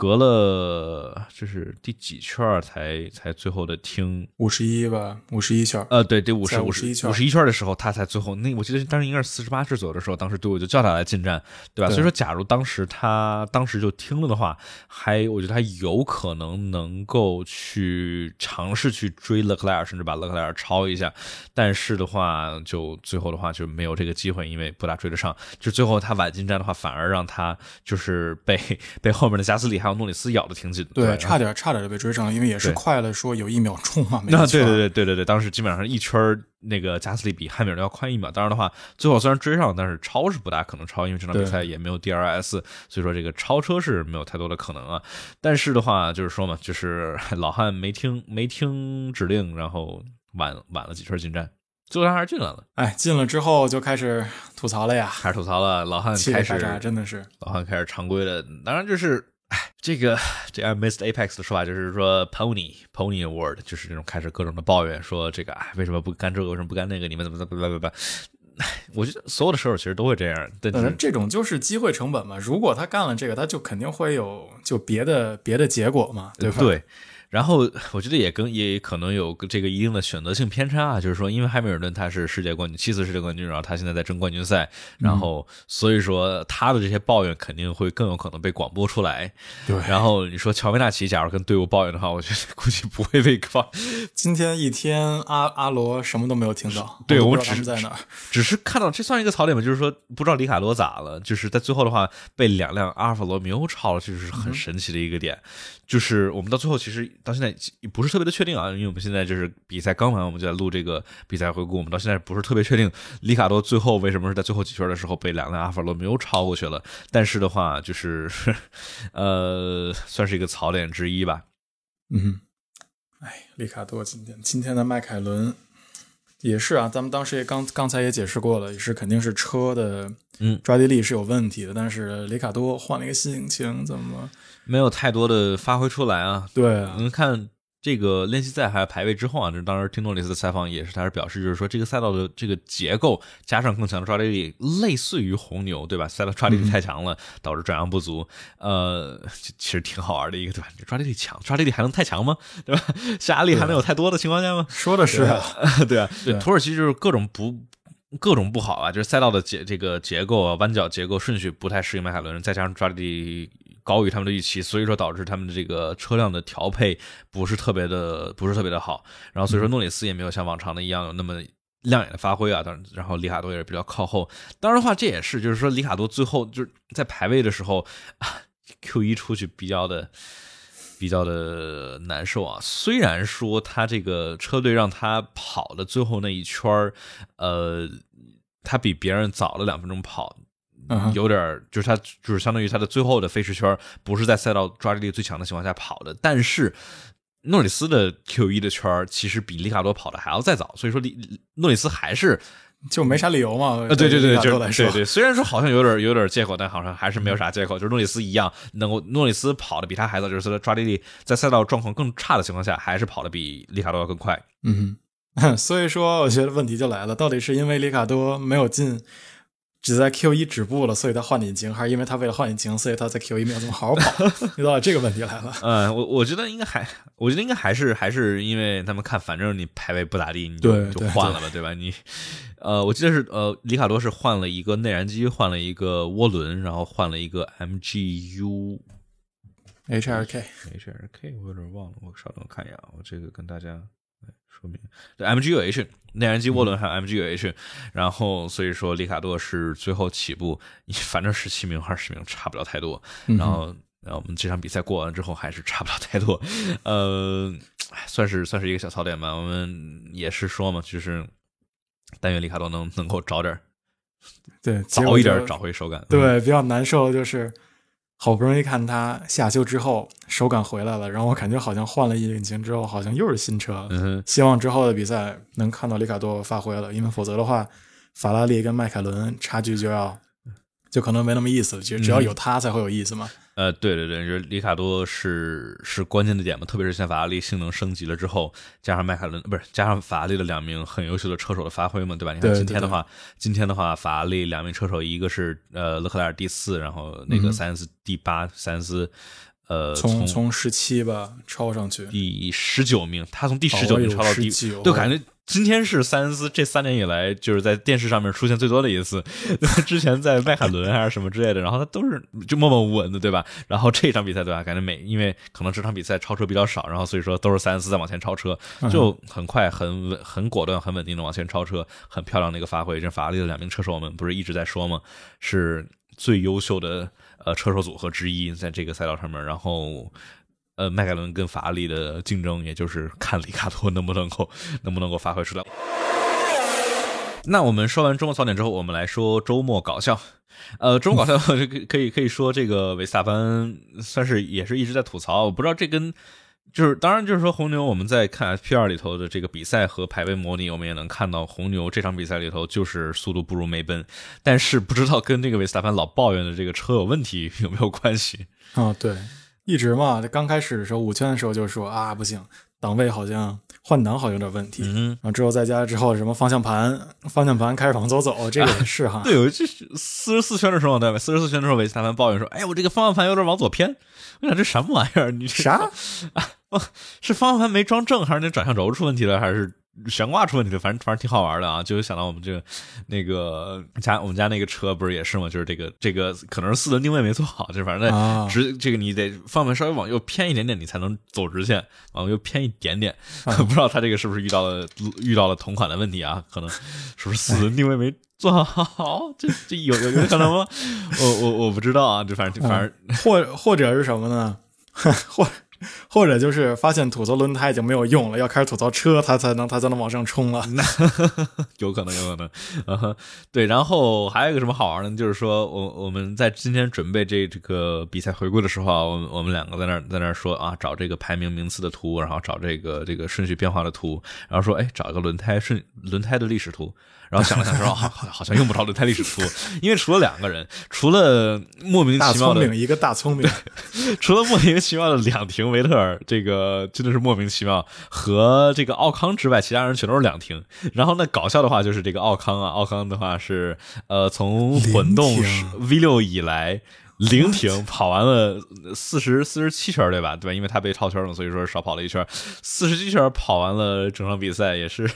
隔了这是第几圈才才最后的听五十一吧，五十一圈呃，对，第五十五十一圈五十一圈的时候，他才最后那我记得当时应该是四十八圈左右的时候，当时队伍就叫他来进站，对吧？所以说，假如当时他当时就听了的话，还我觉得他有可能能够去尝试去追勒克莱尔，甚至把勒克莱尔超一下。但是的话，就最后的话就没有这个机会，因为不大追得上。就最后他晚进站的话，反而让他就是被 被后面的加斯利还。诺里斯咬的挺紧，对，差点差点就被追上了，因为也是快了，说有一秒钟嘛。那对对对对对对，当时基本上一圈那个加斯利比汉密尔顿要快一秒。当然的话，最后虽然追上，但是超是不大可能超，因为这场比赛也没有 DRS，所以说这个超车是没有太多的可能啊。但是的话，就是说嘛，就是老汉没听没听指令，然后晚晚了几圈进站，最后还是进来了。哎，进了之后就开始吐槽了呀，开始吐槽了。老汉开始真的是老汉开始常规的，当然就是。哎，这个这 I missed Apex 的说法就是说 Pony Pony Award，就是这种开始各种的抱怨，说这个哎为什么不干这个，为什么不干那个？你们怎么怎么不不不？我觉得所有的射手其实都会这样。嗯，这种就是机会成本嘛。如果他干了这个，他就肯定会有就别的别的结果嘛，对吧？对。然后我觉得也跟也可能有这个一定的选择性偏差啊，就是说，因为汉密尔顿他是世界冠军，七次世界冠军，然后他现在在争冠军赛，然后所以说他的这些抱怨肯定会更有可能被广播出来。对，然后你说乔维纳奇假如跟队伍抱怨的话，我觉得估计不会被放。今天一天阿阿罗什么都没有听到，对我们只是在哪，只是看到这算一个槽点吧？就是说不知道里卡多咋了，就是在最后的话被两辆阿尔法罗密欧超了，就是很神奇的一个点。就是我们到最后其实到现在不是特别的确定啊，因为我们现在就是比赛刚完，我们就在录这个比赛回顾。我们到现在不是特别确定里卡多最后为什么是在最后几圈的时候被两辆阿法罗密欧超过去了。但是的话，就是呃，算是一个槽点之一吧。嗯，哎，里卡多今天今天的迈凯伦也是啊，咱们当时也刚刚才也解释过了，也是肯定是车的嗯抓地力是有问题的。但是里卡多换了一个新引擎，怎么？没有太多的发挥出来啊！对，们看这个练习赛还有排位之后啊，这当时听诺里斯的采访也是，他是表示就是说这个赛道的这个结构加上更强的抓地力，类似于红牛，对吧？赛道抓地力太强了，导致转向不足。呃，其实挺好玩的一个对吧？抓地力强，抓地力还能太强吗？对吧？下压力还能有太多的情况下吗？说的是啊，对啊，对，土耳其就是各种不各种不好啊，就是赛道的结这个结构啊，弯角结构顺序不太适应迈凯伦，再加上抓地力。高于他们的预期，所以说导致他们的这个车辆的调配不是特别的，不是特别的好。然后所以说诺里斯也没有像往常的一样有那么亮眼的发挥啊。当然，然后里卡多也是比较靠后。当然的话，这也是就是说里卡多最后就是在排位的时候啊，Q 一出去比较的比较的难受啊。虽然说他这个车队让他跑的最后那一圈呃，他比别人早了两分钟跑。有点就是他就是相当于他的最后的飞驰圈不是在赛道抓地力最强的情况下跑的，但是诺里斯的 Q 一的圈其实比里卡多跑的还要再早，所以说里诺里斯还是就没啥理由嘛。对对对，就对对，虽然说好像有点有点借口，但好像还是没有啥借口，就是诺里斯一样能够诺里斯跑的比他还早，就是他抓地力在赛道状况更差的情况下，还是跑的比里卡多要更快。嗯，所以说我觉得问题就来了，到底是因为里卡多没有进？只在 Q 一止步了，所以他换引擎，还是因为他为了换引擎，所以他在 Q 一没有这么好好跑？遇到这个问题来了。嗯，我我觉得应该还，我觉得应该还是还是因为他们看，反正你排位不咋地，你就就换了吧，对吧？你，呃，我记得是呃，里卡多是换了一个内燃机，换了一个涡轮，然后换了一个 MGU HRK HRK，我有点忘了，我稍等看一眼啊，我这个跟大家。说明对 MGUH 内燃机涡轮还有 MGUH，然后所以说里卡多是最后起步，反正十七名二十名差不了太多。然后然后我们这场比赛过完之后还是差不了太多，呃，算是算是一个小槽点吧。我们也是说嘛，就是但愿里卡多能能够找点对早一点找回手感。对，比较难受的就是。好不容易看他下修之后手感回来了，然后我感觉好像换了引擎之后好像又是新车。嗯，希望之后的比赛能看到里卡多发挥了，因为否则的话，法拉利跟迈凯伦差距就要就可能没那么意思了。其实只要有他才会有意思嘛。呃，对对对，就是里卡多是是关键的点嘛，特别是像法拉利性能升级了之后，加上迈凯伦不是加上法拉利的两名很优秀的车手的发挥嘛，对吧？你看今天的话，今天的话，法拉利两名车手，一个是呃勒克莱尔第四，然后那个塞恩斯第八，塞恩斯呃从从十七吧超上去第十九名，他从第十九名超到第，就感觉。今天是塞恩斯这三年以来就是在电视上面出现最多的一次，之前在迈凯伦还是什么之类的，然后他都是就默默无闻的，对吧？然后这场比赛对吧？感觉每因为可能这场比赛超车比较少，然后所以说都是塞恩斯在往前超车，就很快、很稳、很果断、很稳定的往前超车，很漂亮的一个发挥。这法拉利的两名车手们不是一直在说吗？是最优秀的呃车手组合之一，在这个赛道上面，然后。呃，迈凯伦跟法拉利的竞争，也就是 看里卡多能不能够能不能够发挥出来。那我们说完周末槽点之后，我们来说周末搞笑。呃，周末搞笑可 可以可以说这个维斯塔潘算是也是一直在吐槽。我不知道这跟就是当然就是说红牛，我们在看 F P 二里头的这个比赛和排位模拟，我们也能看到红牛这场比赛里头就是速度不如梅奔，但是不知道跟这个维斯塔潘老抱怨的这个车有问题有没有关系？啊，对。一直嘛，刚开始的时候五圈的时候就说啊不行，档位好像换挡好像有点问题。嗯，然后之后在家之后，什么方向盘方向盘开始往左走，这个也是哈。对，有这四十四圈的时候，对吧？四十四圈的时候，维斯塔潘抱怨说：“哎，我这个方向盘有点往左偏。”我想这什么玩意儿？你啥？哦，是方向盘没装正，还是那转向轴出问题了，还是？悬挂出问题了，反正反正挺好玩的啊！就想到我们这个那个家，我们家那个车不是也是吗？就是这个这个可能是四轮定位没做好，就是反正在直这个你得方向盘稍微往右偏一点点，你才能走直线，往右偏一点点。不知道他这个是不是遇到了遇到了同款的问题啊？可能是不是四轮定位没做好？这这有有有可能吗？我我我不知道啊，就反正反正或或者是什么呢？或。或者就是发现吐槽轮胎已经没有用了，要开始吐槽车，它才能它才能往上冲了。那 有可能，有可能。嗯，对。然后还有一个什么好玩的，就是说我我们在今天准备这这个比赛回顾的时候啊，我们我们两个在那在那说啊，找这个排名名次的图，然后找这个这个顺序变化的图，然后说哎，找一个轮胎顺轮胎的历史图。然后想了想说，好，好像用不着轮胎历史书，因为除了两个人，除了莫名其妙的一个大聪明，除了莫名其妙的两停维特尔，这个真的是莫名其妙，和这个奥康之外，其他人全都是两停。然后那搞笑的话就是这个奥康啊，奥康的话是呃从混动 V 六以来零停跑完了四十四十七圈，对吧？对吧？因为他被超圈了，所以说少跑了一圈，四十七圈跑完了整场比赛也是。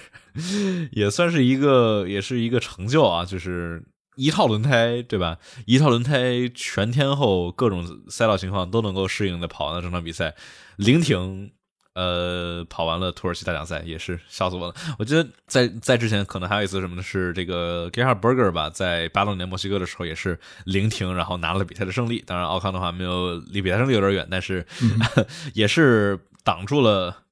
也算是一个，也是一个成就啊！就是一套轮胎，对吧？一套轮胎全天候各种赛道情况都能够适应的跑完了整场比赛，零停，呃，跑完了土耳其大奖赛，也是笑死我了。我觉得在在之前可能还有一次什么呢？是这个 Gerhard Berger 吧，在八六年墨西哥的时候也是零停，然后拿了比赛的胜利。当然，奥康的话没有离比赛胜利有点远，但是 也是挡住了。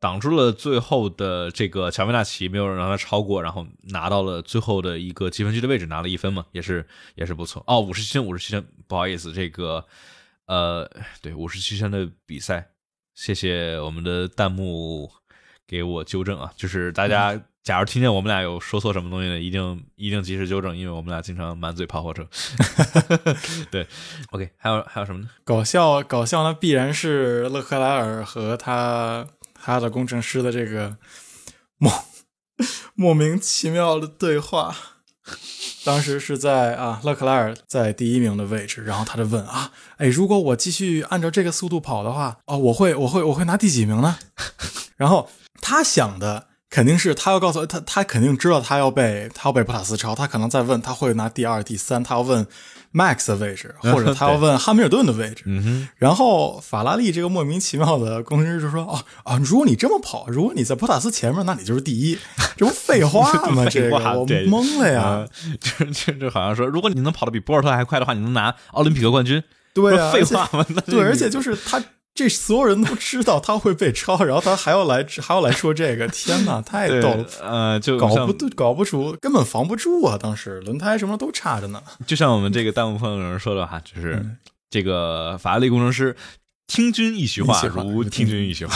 挡住了最后的这个乔维纳奇，没有人让他超过，然后拿到了最后的一个积分区的位置，拿了一分嘛，也是也是不错哦。五十七分，五十七分，不好意思，这个呃，对，五十七圈的比赛，谢谢我们的弹幕给我纠正啊，就是大家假如听见我们俩有说错什么东西的，一定一定及时纠正，因为我们俩经常满嘴跑火车。对，OK，还有还有什么呢？搞笑搞笑，那必然是勒克莱尔和他。他的工程师的这个莫 莫名其妙的对话，当时是在啊，勒克莱尔在第一名的位置，然后他就问啊，哎，如果我继续按照这个速度跑的话，哦，我会我会我会拿第几名呢？然后他想的肯定是他要告诉他，他肯定知道他要被他要被布塔斯超，他可能在问他会拿第二、第三，他要问。Max 的位置，或者他要问 汉密尔顿的位置，然后法拉利这个莫名其妙的工程师就说：“哦啊，如果你这么跑，如果你在博塔斯前面，那你就是第一。”这不废话吗？这个我懵了呀！这这这好像说，如果你能跑得比博尔特还快的话，你能拿奥林匹克冠军。对啊，废话吗？对，而且就是他。这所有人都知道他会被超，然后他还要来还要来说这个，天哪，太逗了！呃，就搞不搞不出，根本防不住啊！当时轮胎什么都差着呢。就像我们这个弹幕朋友有人说的哈，就是这个法拉利工程师听君一席话，如听君一席话。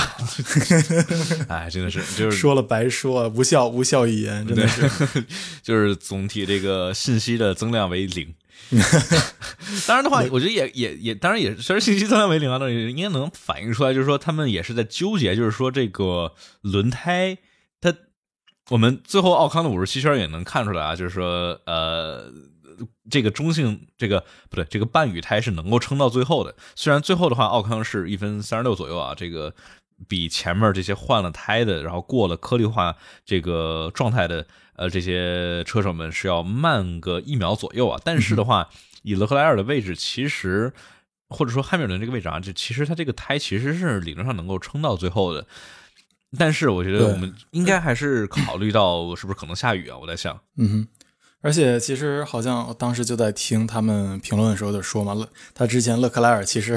哎，真的是，就是说了白说，无效无效语言，真的是，就是总体这个信息的增量为零。当然的话，我觉得也也也，当然也，虽然信息增量为零啊，但应该能反映出来，就是说他们也是在纠结，就是说这个轮胎，它我们最后奥康的五十七圈也能看出来啊，就是说呃，这个中性这个不对，这个半雨胎是能够撑到最后的。虽然最后的话，奥康是一分三十六左右啊，这个比前面这些换了胎的，然后过了颗粒化这个状态的。呃，这些车手们是要慢个一秒左右啊，但是的话，以勒克莱尔的位置，其实或者说汉密尔顿这个位置啊，就其实他这个胎其实是理论上能够撑到最后的，但是我觉得我们应该还是考虑到是不是可能下雨啊？我在想，嗯哼，而且其实好像当时就在听他们评论的时候就说嘛，勒他之前勒克莱尔其实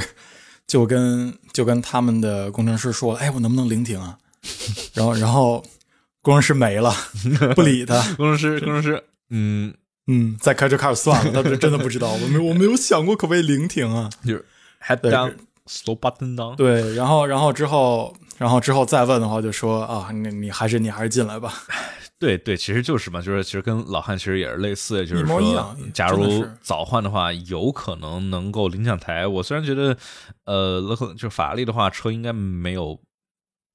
就跟就跟他们的工程师说了，哎，我能不能临停啊？然后然后。工程师没了，不理他。工程师，工程师，嗯嗯，再开就开始算了。他真的不知道，我没我没有想过可不可以聆听啊。就是 head down，slow button down。对，然后然后之后然后之后再问的话，就说啊，你你还是你还是进来吧。对对，其实就是嘛，就是其实跟老汉其实也是类似，就是说，假如早换的话，有可能能够领奖台。我虽然觉得，呃，就法拉利的话，车应该没有。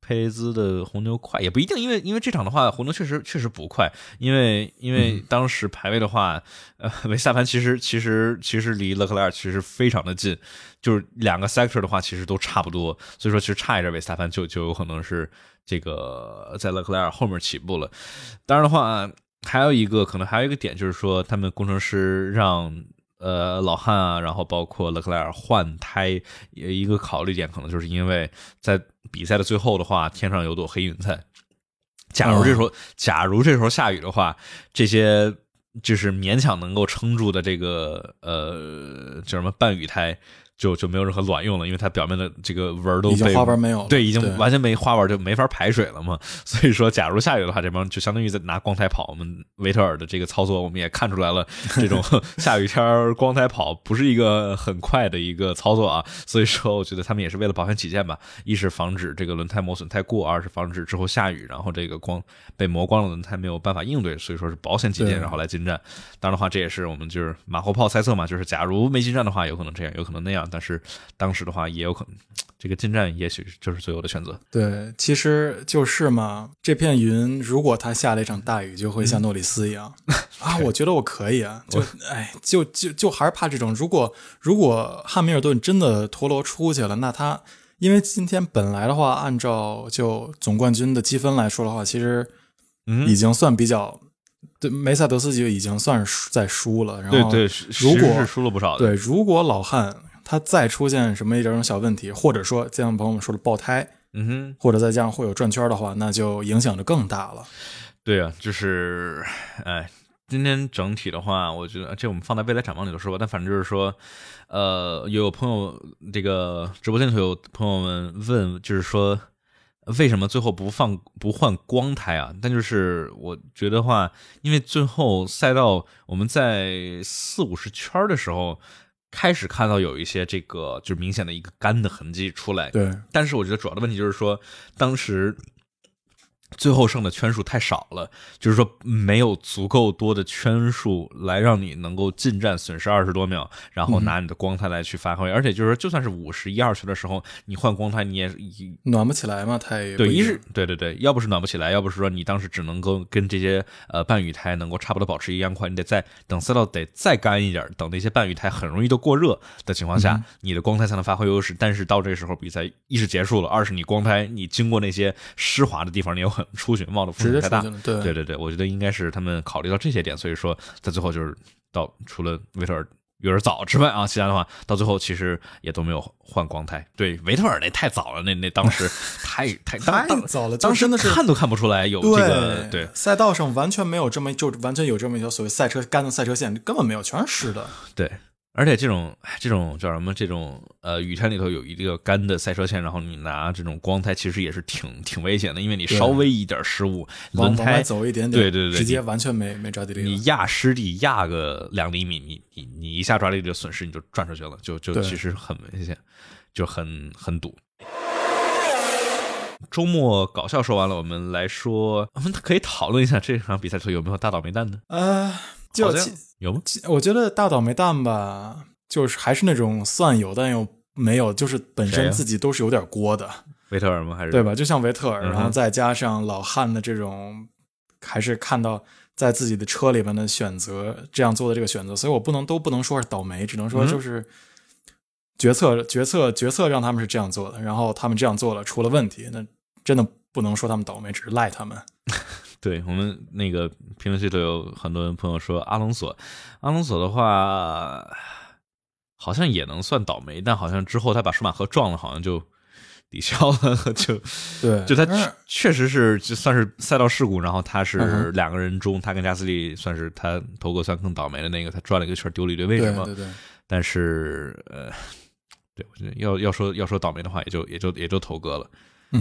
佩雷兹的红牛快，也不一定，因为因为这场的话，红牛确实确实不快，因为因为当时排位的话，呃，维斯塔潘其实其实其实离勒克莱尔其实非常的近，就是两个 sector 的话其实都差不多，所以说其实差一点维斯塔潘就就有可能是这个在勒克莱尔后面起步了。当然的话，还有一个可能还有一个点就是说，他们工程师让。呃，老汉啊，然后包括勒克莱尔换胎，一个考虑点可能就是因为在比赛的最后的话，天上有朵黑云彩。假如这时候，假如这时候下雨的话，这些就是勉强能够撑住的这个呃叫什么半雨胎。就就没有任何卵用了，因为它表面的这个纹都被花纹没有，对，已经完全没花纹，就没法排水了嘛。所以说，假如下雨的话，这帮就相当于在拿光胎跑。我们维特尔的这个操作，我们也看出来了，这种 下雨天光胎跑不是一个很快的一个操作啊。所以说，我觉得他们也是为了保险起见吧，一是防止这个轮胎磨损太过，二是防止之后下雨，然后这个光被磨光了轮胎没有办法应对，所以说是保险起见，然后来进站。当然的话，这也是我们就是马后炮猜测嘛，就是假如没进站的话，有可能这样，有可能那样。但是当时的话，也有可能这个进站也许就是最后的选择。对，其实就是嘛。这片云如果它下了一场大雨，就会像诺里斯一样 啊。我觉得我可以啊，就哎，就就就还是怕这种。如果如果汉密尔顿真的陀螺出去了，那他因为今天本来的话，按照就总冠军的积分来说的话，其实已经算比较。对梅赛德斯就已经算是在输了，然后对对，如果是输了不少。对，如果老汉他再出现什么一种小问题，或者说就像朋友们说的爆胎，嗯哼，或者再加上会有转圈的话，那就影响就更大了。对啊，就是哎，今天整体的话，我觉得这我们放在未来展望里头说吧。但反正就是说，呃，有朋友这个直播间里头有朋友们问，就是说。为什么最后不放不换光胎啊？但就是我觉得话，因为最后赛道我们在四五十圈的时候开始看到有一些这个就是明显的一个干的痕迹出来。对，但是我觉得主要的问题就是说当时。最后剩的圈数太少了，就是说没有足够多的圈数来让你能够进站损失二十多秒，然后拿你的光胎来去发挥。而且就是说，就算是五十一二圈的时候，你换光胎你也暖不起来嘛，太对，一是对对对，要不是暖不起来，要不是说你当时只能够跟这些呃半雨胎能够差不多保持一样快，你得再等赛道得再干一点，等那些半雨胎很容易都过热的情况下，你的光胎才能发挥优势。但是到这时候比赛一是结束了，二是你光胎你经过那些湿滑的地方，你有很出去冒的风险太大，对对对对，我觉得应该是他们考虑到这些点，所以说在最后就是到除了维特尔有点早之外啊，其他的话到最后其实也都没有换光胎。对维特尔那太早了，那那当时 太太太早了，当时真的是看都看不出来有这个对赛道上完全没有这么就完全有这么一条所谓赛车干的赛车线，根本没有，全是湿的。对。而且这种这种叫什么？这种呃雨天里头有一个干的赛车线，然后你拿这种光胎，其实也是挺挺危险的，因为你稍微一点失误，轮胎走一点点，对对对，直接完全没没抓地力。你压湿地压个两厘米，你你你一下抓地力的损失，你就转出去了，就就其实很危险，就很很堵。周末搞笑说完了，我们来说，我们可以讨论一下这场比赛中有没有大倒霉蛋呢？呃。就有吗？我觉得大倒霉蛋吧，就是还是那种算有但又没有，就是本身自己都是有点锅的。维特尔吗？还是对吧？就像维特尔，然后再加上老汉的这种，还是看到在自己的车里边的选择这样做的这个选择，所以我不能都不能说是倒霉，只能说就是决策决策决策让他们是这样做的，然后他们这样做了出了问题，那真的不能说他们倒霉，只是赖他们。对我们那个评论区都有很多朋友说阿隆索，阿隆索的话好像也能算倒霉，但好像之后他把舒马赫撞了，好像就抵消了，就对，就他确实是就算是赛道事故，然后他是两个人中，他跟加斯利算是他头哥算更倒霉的那个，他转了一个圈丢了一堆为什么，对对。但是呃，对我觉得要要说要说倒霉的话，也就也就也就头哥了。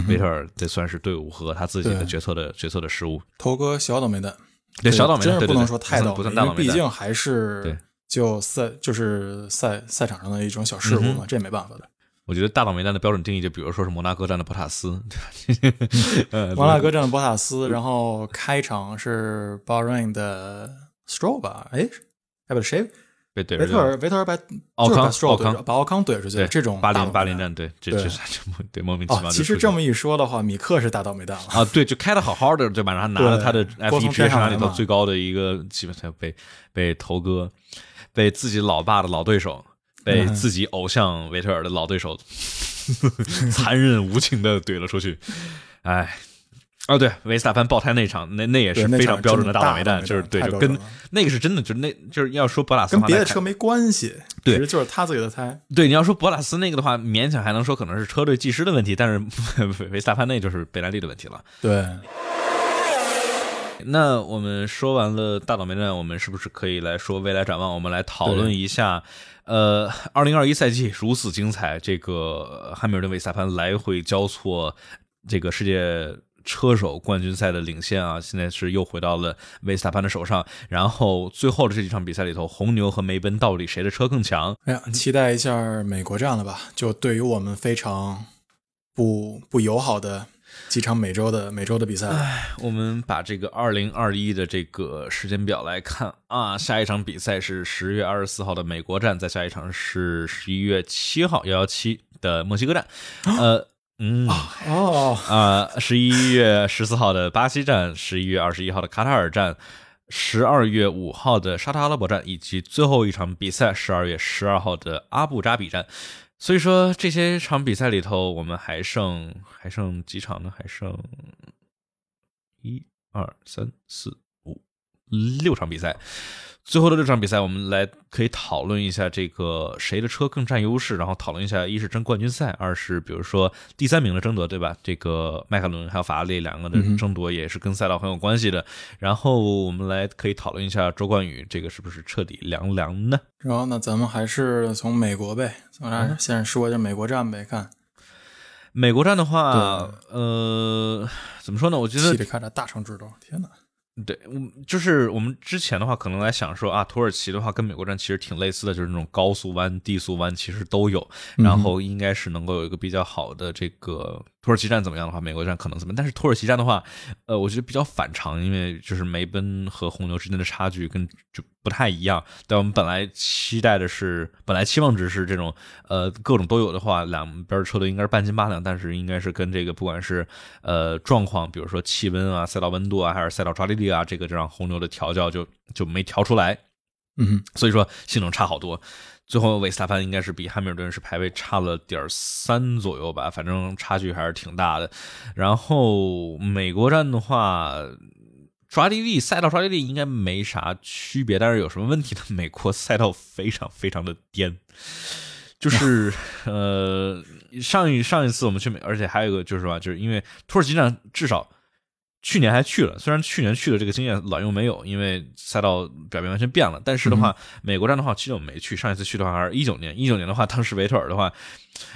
维特尔这算是队伍和他自己的决策的决策的失误。头哥小倒霉蛋，对小倒霉，真是不能说太倒霉，因为毕竟还是就赛就是赛赛场上的一种小失误嘛，这也没办法的。我觉得大倒霉蛋的标准定义，就比如说是摩纳哥站的博塔斯，摩纳哥站的博塔斯，然后开场是 Bahrain 的 Stroll 吧？哎，哎不是谁？被怼维特尔维特尔把奥康奥康把奥康怼出去，这种八零八零战，对，这这这对莫名其妙。其实这么一说的话，米克是大倒霉蛋了啊！对，就开的好好的，对吧？然后拿了他的 F 一职业生涯里头最高的一个，基本上被被头哥，被自己老爸的老对手，被自己偶像维特尔的老对手，残忍无情的怼了出去，哎。哦，对，维斯塔潘爆胎那场，那那也是非常标准的大倒霉蛋，就是对，就跟那个是真的，就是那就是要说博拉斯跟别的车没关系，对，就是他自己的胎。对，你要说博拉斯那个的话，勉强还能说可能是车队技师的问题，但是 维斯塔潘那就是贝莱利的问题了。对。那我们说完了大倒霉蛋，我们是不是可以来说未来展望？我们来讨论一下，呃，二零二一赛季如此精彩，这个汉密尔顿、维斯塔潘来回交错，这个世界。车手冠军赛的领先啊，现在是又回到了维斯塔潘的手上。然后最后的这几场比赛里头，红牛和梅奔到底谁的车更强？哎呀，期待一下美国站了吧？就对于我们非常不不友好的几场美洲的美洲的比赛。哎，我们把这个二零二一的这个时间表来看啊，下一场比赛是十月二十四号的美国站，再下一场是十一月七号幺幺七的墨西哥站，呃。嗯哦啊，十一月十四号的巴西站，十一月二十一号的卡塔尔站，十二月五号的沙特阿拉伯站，以及最后一场比赛十二月十二号的阿布扎比站。所以说这些场比赛里头，我们还剩还剩几场呢？还剩一二三四五六场比赛。最后的六场比赛，我们来可以讨论一下这个谁的车更占优势，然后讨论一下，一是争冠军赛，二是比如说第三名的争夺，对吧？这个迈凯伦还有法拉利两个的争夺也是跟赛道很有关系的。然后我们来可以讨论一下周冠宇这个是不是彻底凉凉呢？然后呢咱们还是从美国呗，从哪先说一下美国站呗？看美国站的话，呃，怎么说呢？我觉得得看这大城之道，天哪！对，我就是我们之前的话，可能来想说啊，土耳其的话跟美国站其实挺类似的，就是那种高速弯、低速弯其实都有，然后应该是能够有一个比较好的这个。土耳其站怎么样的话，美国站可能怎么？但是土耳其站的话，呃，我觉得比较反常，因为就是梅奔和红牛之间的差距跟就不太一样。但我们本来期待的是，本来期望值是这种，呃，各种都有的话，两边车队应该是半斤八两。但是应该是跟这个不管是呃状况，比如说气温啊、赛道温度啊，还是赛道抓地力啊，这个就让红牛的调教就就没调出来。嗯，所以说性能差好多。最后，维斯塔潘应该是比汉密尔顿是排位差了点三左右吧，反正差距还是挺大的。然后美国站的话，抓地力赛道抓地力应该没啥区别，但是有什么问题呢？美国赛道非常非常的颠，就是 呃上一上一次我们去美，而且还有一个就是说，就是因为土耳其站至少。去年还去了，虽然去年去的这个经验卵用没有，因为赛道表面完全变了。但是的话，美国站的话，其实我没去。上一次去的话还是一九年，一九年的话，当时维特尔的话，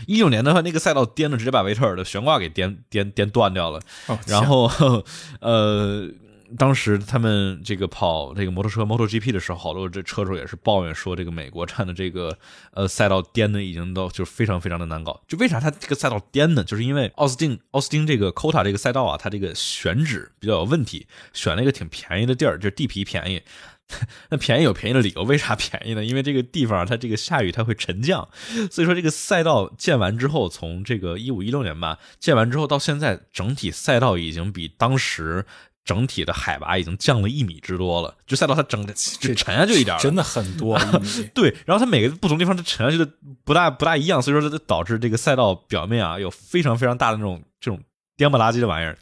一九年的话，那个赛道颠的直接把维特尔的悬挂给颠颠颠断掉了。然后，呃。当时他们这个跑这个摩托车 MotoGP 的时候，好多这车手也是抱怨说，这个美国站的这个呃赛道颠的已经都就非常非常的难搞。就为啥它这个赛道颠呢？就是因为奥斯汀奥斯汀这个 COTA 这个赛道啊，它这个选址比较有问题，选了一个挺便宜的地儿，就是地皮便宜。那便宜有便宜的理由，为啥便宜呢？因为这个地方它这个下雨它会沉降，所以说这个赛道建完之后，从这个一五一六年吧建完之后到现在，整体赛道已经比当时。整体的海拔已经降了一米之多了，就赛道它整就沉下去一点，真的很多。对，然后它每个不同地方它沉下去的不大不大一样，所以说它导致这个赛道表面啊有非常非常大的那种这种颠簸垃圾的玩意儿，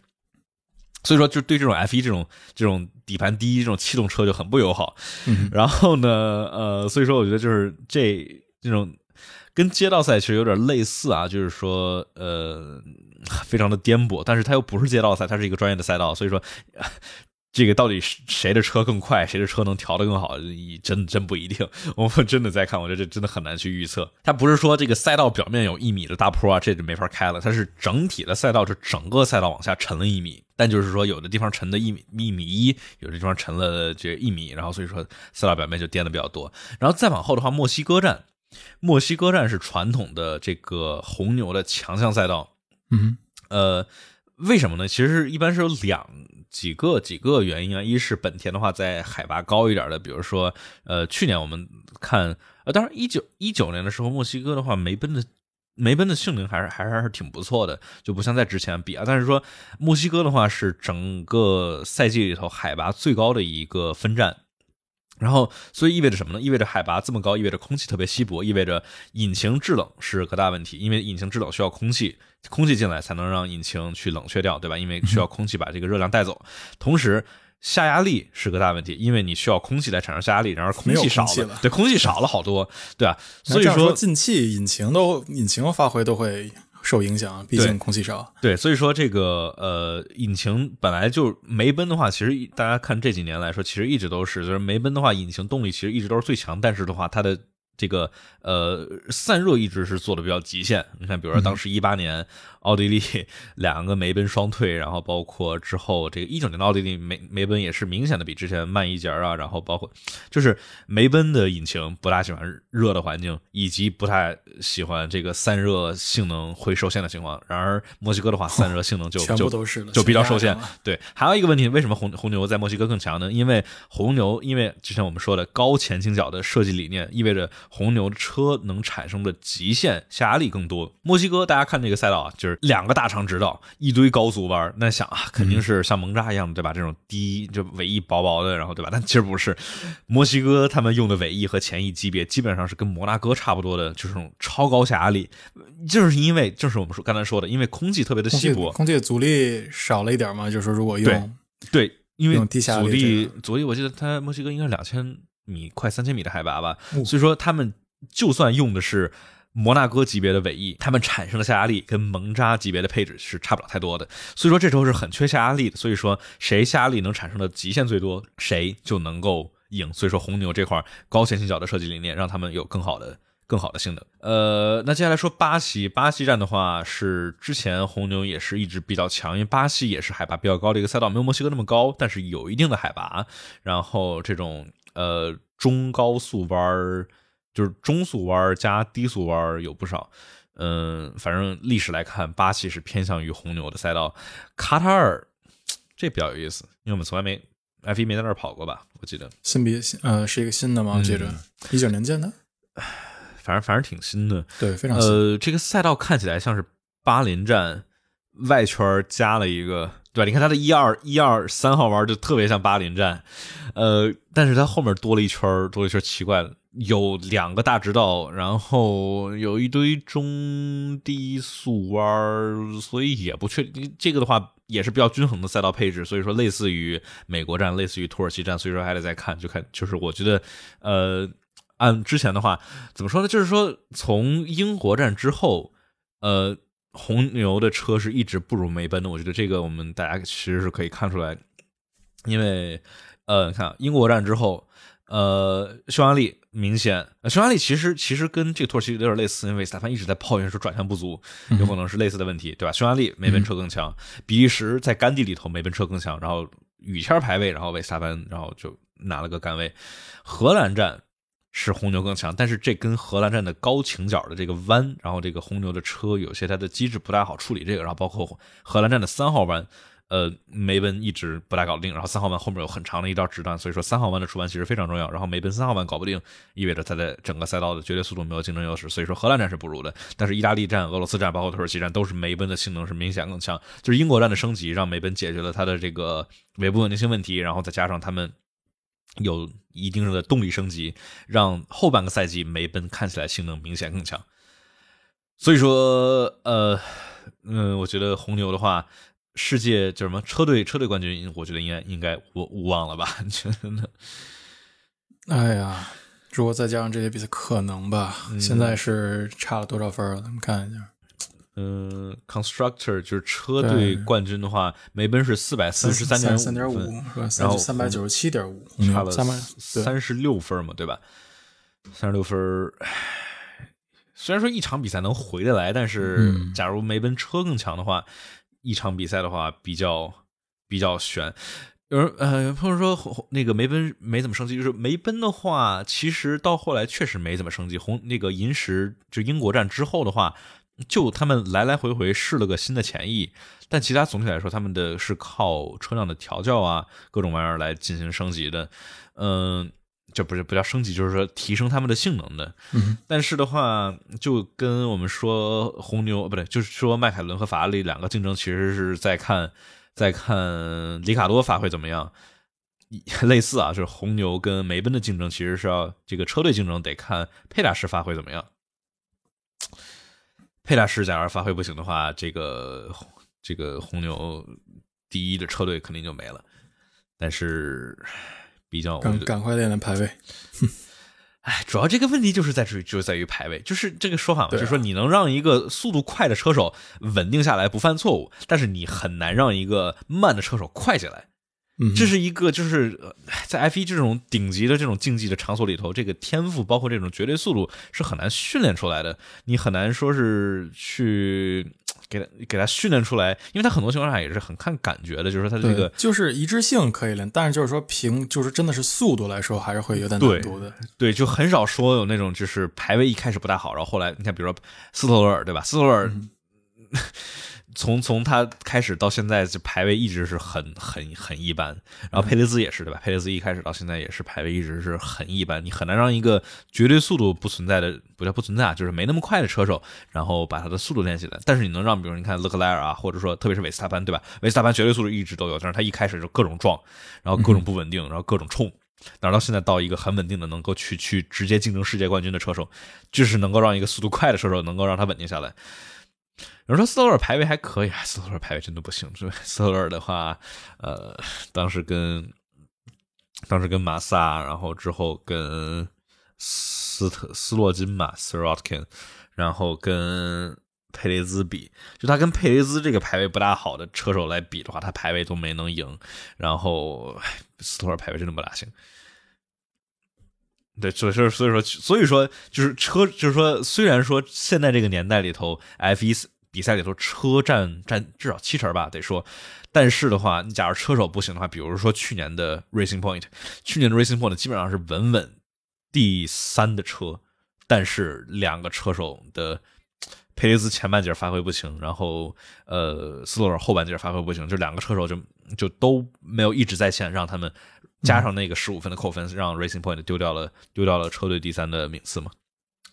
所以说就对这种 F 一这种这种底盘低这种气动车就很不友好。然后呢，呃，所以说我觉得就是这这种。跟街道赛其实有点类似啊，就是说，呃，非常的颠簸，但是它又不是街道赛，它是一个专业的赛道，所以说，这个到底谁的车更快，谁的车能调得更好，真真不一定。我们真的在看，我觉得这真的很难去预测。它不是说这个赛道表面有一米的大坡啊，这就没法开了。它是整体的赛道，是整个赛道往下沉了一米，但就是说有的地方沉的一米一米一，有的地方沉了这一米，然后所以说赛道表面就颠的比较多。然后再往后的话，墨西哥站。墨西哥站是传统的这个红牛的强项赛道，呃，为什么呢？其实一般是有两几个几个原因啊。一是本田的话，在海拔高一点的，比如说呃，去年我们看呃，当然一九一九年的时候，墨西哥的话，梅奔的梅奔的性能还是还是还是挺不错的，就不像在之前比啊。但是说墨西哥的话，是整个赛季里头海拔最高的一个分站。然后，所以意味着什么呢？意味着海拔这么高，意味着空气特别稀薄，意味着引擎制冷是个大问题。因为引擎制冷需要空气，空气进来才能让引擎去冷却掉，对吧？因为需要空气把这个热量带走。同时，下压力是个大问题，因为你需要空气来产生下压力，然而空气少了，对，空气少了好多，对吧？所以说进气，引擎都引擎发挥都会。受影响，毕竟空气少。对，所以说这个呃，引擎本来就梅奔的话，其实大家看这几年来说，其实一直都是，就是梅奔的话，引擎动力其实一直都是最强，但是的话，它的。这个呃散热一直是做的比较极限，你看，比如说当时一八年奥地利两个梅奔双退，然后包括之后这个一九年的奥地利梅梅奔也是明显的比之前慢一截啊，然后包括就是梅奔的引擎不大喜欢热的环境，以及不太喜欢这个散热性能会受限的情况。然而墨西哥的话，散热性能就就就比较受限。对，还有一个问题，为什么红红牛在墨西哥更强呢？因为红牛因为之前我们说的高前倾角的设计理念，意味着红牛的车能产生的极限下压力更多。墨西哥，大家看这个赛道啊，就是两个大长直道，一堆高速弯。那想啊，肯定是像蒙扎一样的，对吧？这种低就尾翼薄薄的，然后对吧？但其实不是，墨西哥他们用的尾翼和前翼级别基本上是跟摩纳哥差不多的，就是这种超高下压力。就是因为，正是我们说刚才说的，因为空气特别的稀薄，空气阻力少了一点嘛。就是，如果用对，因为阻力阻力，我记得它墨西哥应该两千。米快三千米的海拔吧，所以说他们就算用的是摩纳哥级别的尾翼，他们产生的下压力跟蒙扎级别的配置是差不了太多的。所以说这时候是很缺下压力的。所以说谁下压力能产生的极限最多，谁就能够赢。所以说红牛这块高前倾角的设计理念，让他们有更好的更好的性能。呃，那接下来说巴西，巴西站的话是之前红牛也是一直比较强，因为巴西也是海拔比较高的一个赛道，没有墨西哥那么高，但是有一定的海拔，然后这种。呃，中高速弯儿就是中速弯儿加低速弯儿有不少。嗯，反正历史来看，巴西是偏向于红牛的赛道。卡塔尔这比较有意思，因为我们从来没 F 一没在那儿跑过吧？我记得新比呃是一个新的吗？记着一九年建的，反正反正挺新的。对，非常呃，这个赛道看起来像是巴林站外圈加了一个。对吧？你看它的一二一二三号弯就特别像巴林站，呃，但是它后面多了一圈多了一圈奇怪的，有两个大直道，然后有一堆中低速弯所以也不确定。这个的话也是比较均衡的赛道配置，所以说类似于美国站，类似于土耳其站，所以说还得再看，就看就是我觉得，呃，按之前的话怎么说呢？就是说从英国站之后，呃。红牛的车是一直不如梅奔的，我觉得这个我们大家其实是可以看出来，因为呃，看英国站之后，呃，匈牙利明显，匈牙利其实其实跟这个土耳其有点类似，因为斯塔潘一直在抱怨说转向不足，有可能是类似的问题，对吧？匈牙利梅奔车更强，比利时在干地里头梅奔车更强，然后雨天排位，然后维斯塔潘然后就拿了个杆位，荷兰站。是红牛更强，但是这跟荷兰站的高倾角的这个弯，然后这个红牛的车有些它的机制不太好处理这个，然后包括荷兰站的三号弯，呃，梅奔一直不大搞定，然后三号弯后面有很长的一道直段，所以说三号弯的出弯其实非常重要，然后梅奔三号弯搞不定，意味着它在整个赛道的绝对速度没有竞争优势，所以说荷兰站是不如的，但是意大利站、俄罗斯站包括土耳其站都是梅奔的性能是明显更强，就是英国站的升级让梅奔解决了它的这个尾部稳定性问题，然后再加上他们。有一定的动力升级，让后半个赛季梅奔看起来性能明显更强。所以说，呃，嗯，我觉得红牛的话，世界叫什么车队车队冠军，我觉得应该应该我无望了吧？真的。哎呀，如果再加上这些比赛，可能吧。现在是差了多少分了？咱们看一下。嗯，constructor 就是车队冠军的话，梅奔是四百四十三点三点五，然后三百九十七点五，差了三三十六分嘛，对吧？三十六分，虽然说一场比赛能回得来，但是假如梅奔车更强的话，一场比赛的话比较比较悬。有人呃，有朋友说那个梅奔没怎么升级，就是梅奔的话，其实到后来确实没怎么升级。红那个银石就英国站之后的话。就他们来来回回试了个新的前翼，但其他总体来说，他们的是靠车辆的调教啊，各种玩意儿来进行升级的。嗯，这不是不叫升级，就是说提升他们的性能的。嗯，但是的话，就跟我们说红牛不对，就是说迈凯伦和法拉利两个竞争，其实是在看在看里卡多发挥怎么样。类似啊，就是红牛跟梅奔的竞争，其实是要这个车队竞争得看佩大师发挥怎么样。佩大师假如发挥不行的话，这个这个红牛第一的车队肯定就没了。但是比较赶赶快练练排位。哎，主要这个问题就是在于就在于排位，就是这个说法嘛，就是说你能让一个速度快的车手稳定下来不犯错误，但是你很难让一个慢的车手快起来。这是一个，就是在 F 一这种顶级的这种竞技的场所里头，这个天赋包括这种绝对速度是很难训练出来的。你很难说是去给他给他训练出来，因为他很多情况下也是很看感觉的，就是他这个就是一致性可以练，但是就是说凭就是真的是速度来说，还是会有点难度的。对，就很少说有那种就是排位一开始不大好，然后后来你看，比如说斯托罗尔，对吧？斯托罗尔。从从他开始到现在，就排位一直是很很很一般。然后佩雷兹也是，对吧？佩雷兹一开始到现在也是排位一直是很一般。你很难让一个绝对速度不存在的，不叫不存在啊，就是没那么快的车手，然后把他的速度练起来。但是你能让，比如你看勒克莱尔啊，或者说特别是维斯塔潘，对吧？维斯塔潘绝对速度一直都有，但是他一开始就各种撞，然后各种不稳定，然后各种冲，哪到现在到一个很稳定的，能够去去直接竞争世界冠军的车手，就是能够让一个速度快的车手能够让他稳定下来。有人说斯托尔排位还可以，斯托尔排位真的不行。斯托尔的话，呃，当时跟当时跟马萨，然后之后跟斯特斯洛金嘛斯 r o t k i n 然后跟佩雷兹比，就他跟佩雷兹这个排位不大好的车手来比的话，他排位都没能赢。然后斯托尔排位真的不大行。对，所以所以说所以说就是车，就是说虽然说现在这个年代里头 F 一。比赛里头车占占至少七成吧，得说。但是的话，你假如车手不行的话，比如说去年的 Racing Point，去年的 Racing Point 基本上是稳稳第三的车，但是两个车手的佩雷兹前半截发挥不行，然后呃斯洛尔后半截发挥不行，就两个车手就就都没有一直在线，让他们加上那个十五分的扣分，让 Racing Point 丢掉了丢掉了车队第三的名次嘛。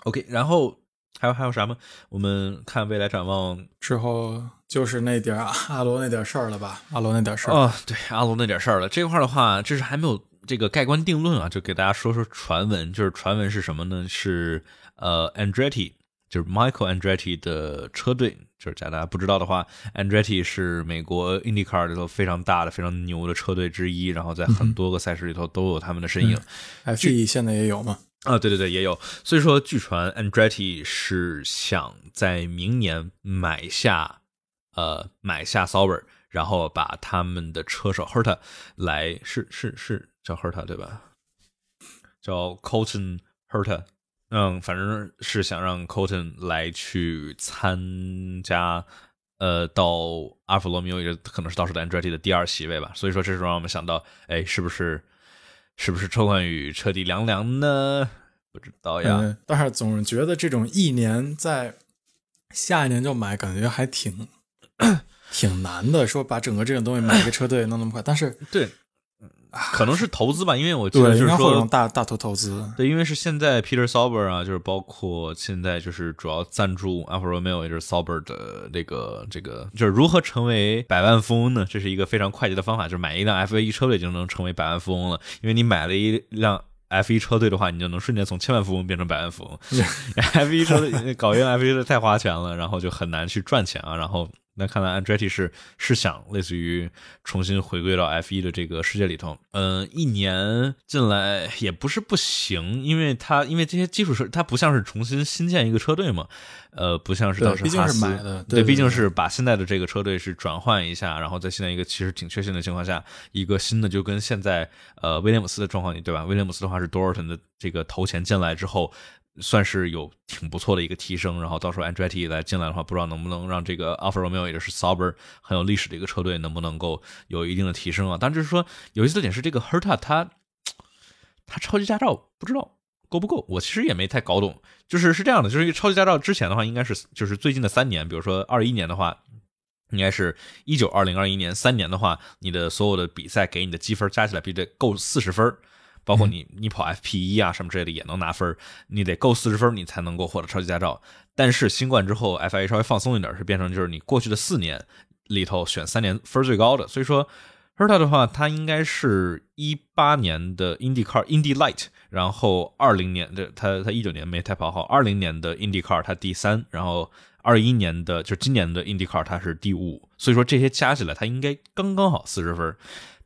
OK，然后。还有还有啥吗？我们看未来展望之后，就是那点阿罗那点事儿了吧？阿罗那点事儿啊，对，阿罗那点事儿了。这块的话，这是还没有这个盖棺定论啊，就给大家说说传闻。就是传闻是什么呢？是呃，Andretti，就是 Michael Andretti 的车队。就是假大家不知道的话，Andretti 是美国 IndyCar 里头非常大的、非常牛的车队之一，然后在很多个赛事里头都有他们的身影。F1 现在也有吗？啊，对对对，也有。所以说，据传 Andretti 是想在明年买下，呃，买下 Sauber，然后把他们的车手 Herta 来，是是是叫 Herta 对吧？叫 Colton Herta，嗯，反正是想让 Colton 来去参加，呃，到阿尔法罗密欧，也可能是到时的 Andretti 的第二席位吧。所以说，这时候让我们想到，哎，是不是？是不是车冠宇彻底凉凉呢？不知道呀。但是总是觉得这种一年在下一年就买，感觉还挺 挺难的。说把整个这种东西买一个车队弄那么快，但是对。可能是投资吧，因为我觉得就是说大大头投资。对，因为是现在 Peter Sauber 啊，就是包括现在就是主要赞助 Alfa Romeo 也就是 Sauber 的这个这个，就是如何成为百万富翁呢？这是一个非常快捷的方法，就是买一辆 F 一车队就能成为百万富翁了。因为你买了一辆 F 一车队的话，你就能瞬间从千万富翁变成百万富翁。F 一车队搞一辆 F 一车太花钱了，然后就很难去赚钱啊，然后。那看来 Andretti 是是想类似于重新回归到 F 一的这个世界里头，嗯，一年进来也不是不行，因为他因为这些基础设施他不像是重新新建一个车队嘛，呃，不像是当时哈斯，对，毕竟是把现在的这个车队是转换一下，然后在现在一个其实挺确信的情况下，一个新的就跟现在呃威廉姆斯的状况，对吧？威廉姆斯的话是多尔顿的这个投钱进来之后。算是有挺不错的一个提升，然后到时候 Andretti 来进来的话，不知道能不能让这个 Alfa Romeo 也就是 Sauber 很有历史的一个车队，能不能够有一定的提升啊？当然就是说有意思的点是，这个 Herta 他他超级驾照不知道够不够？我其实也没太搞懂。就是是这样的，就是超级驾照之前的话，应该是就是最近的三年，比如说二一年的话，应该是一九二零二一年三年的话，你的所有的比赛给你的积分加起来必须得够四十分，包括你你跑 FP 一啊什么之类的也能拿分，你得够四十分，你才能够获得超级驾照。但是新冠之后，FIA 稍微放松一点，是变成就是你过去的四年里头选三年分最高的，所以说。h e r t a 的话，他应该是一八年的 IndyCar Indy Light，然后二零年的他他一九年没太跑好，二零年的 IndyCar 他第三，然后二一年的就是今年的 IndyCar 他是第五，所以说这些加起来他应该刚刚好四十分。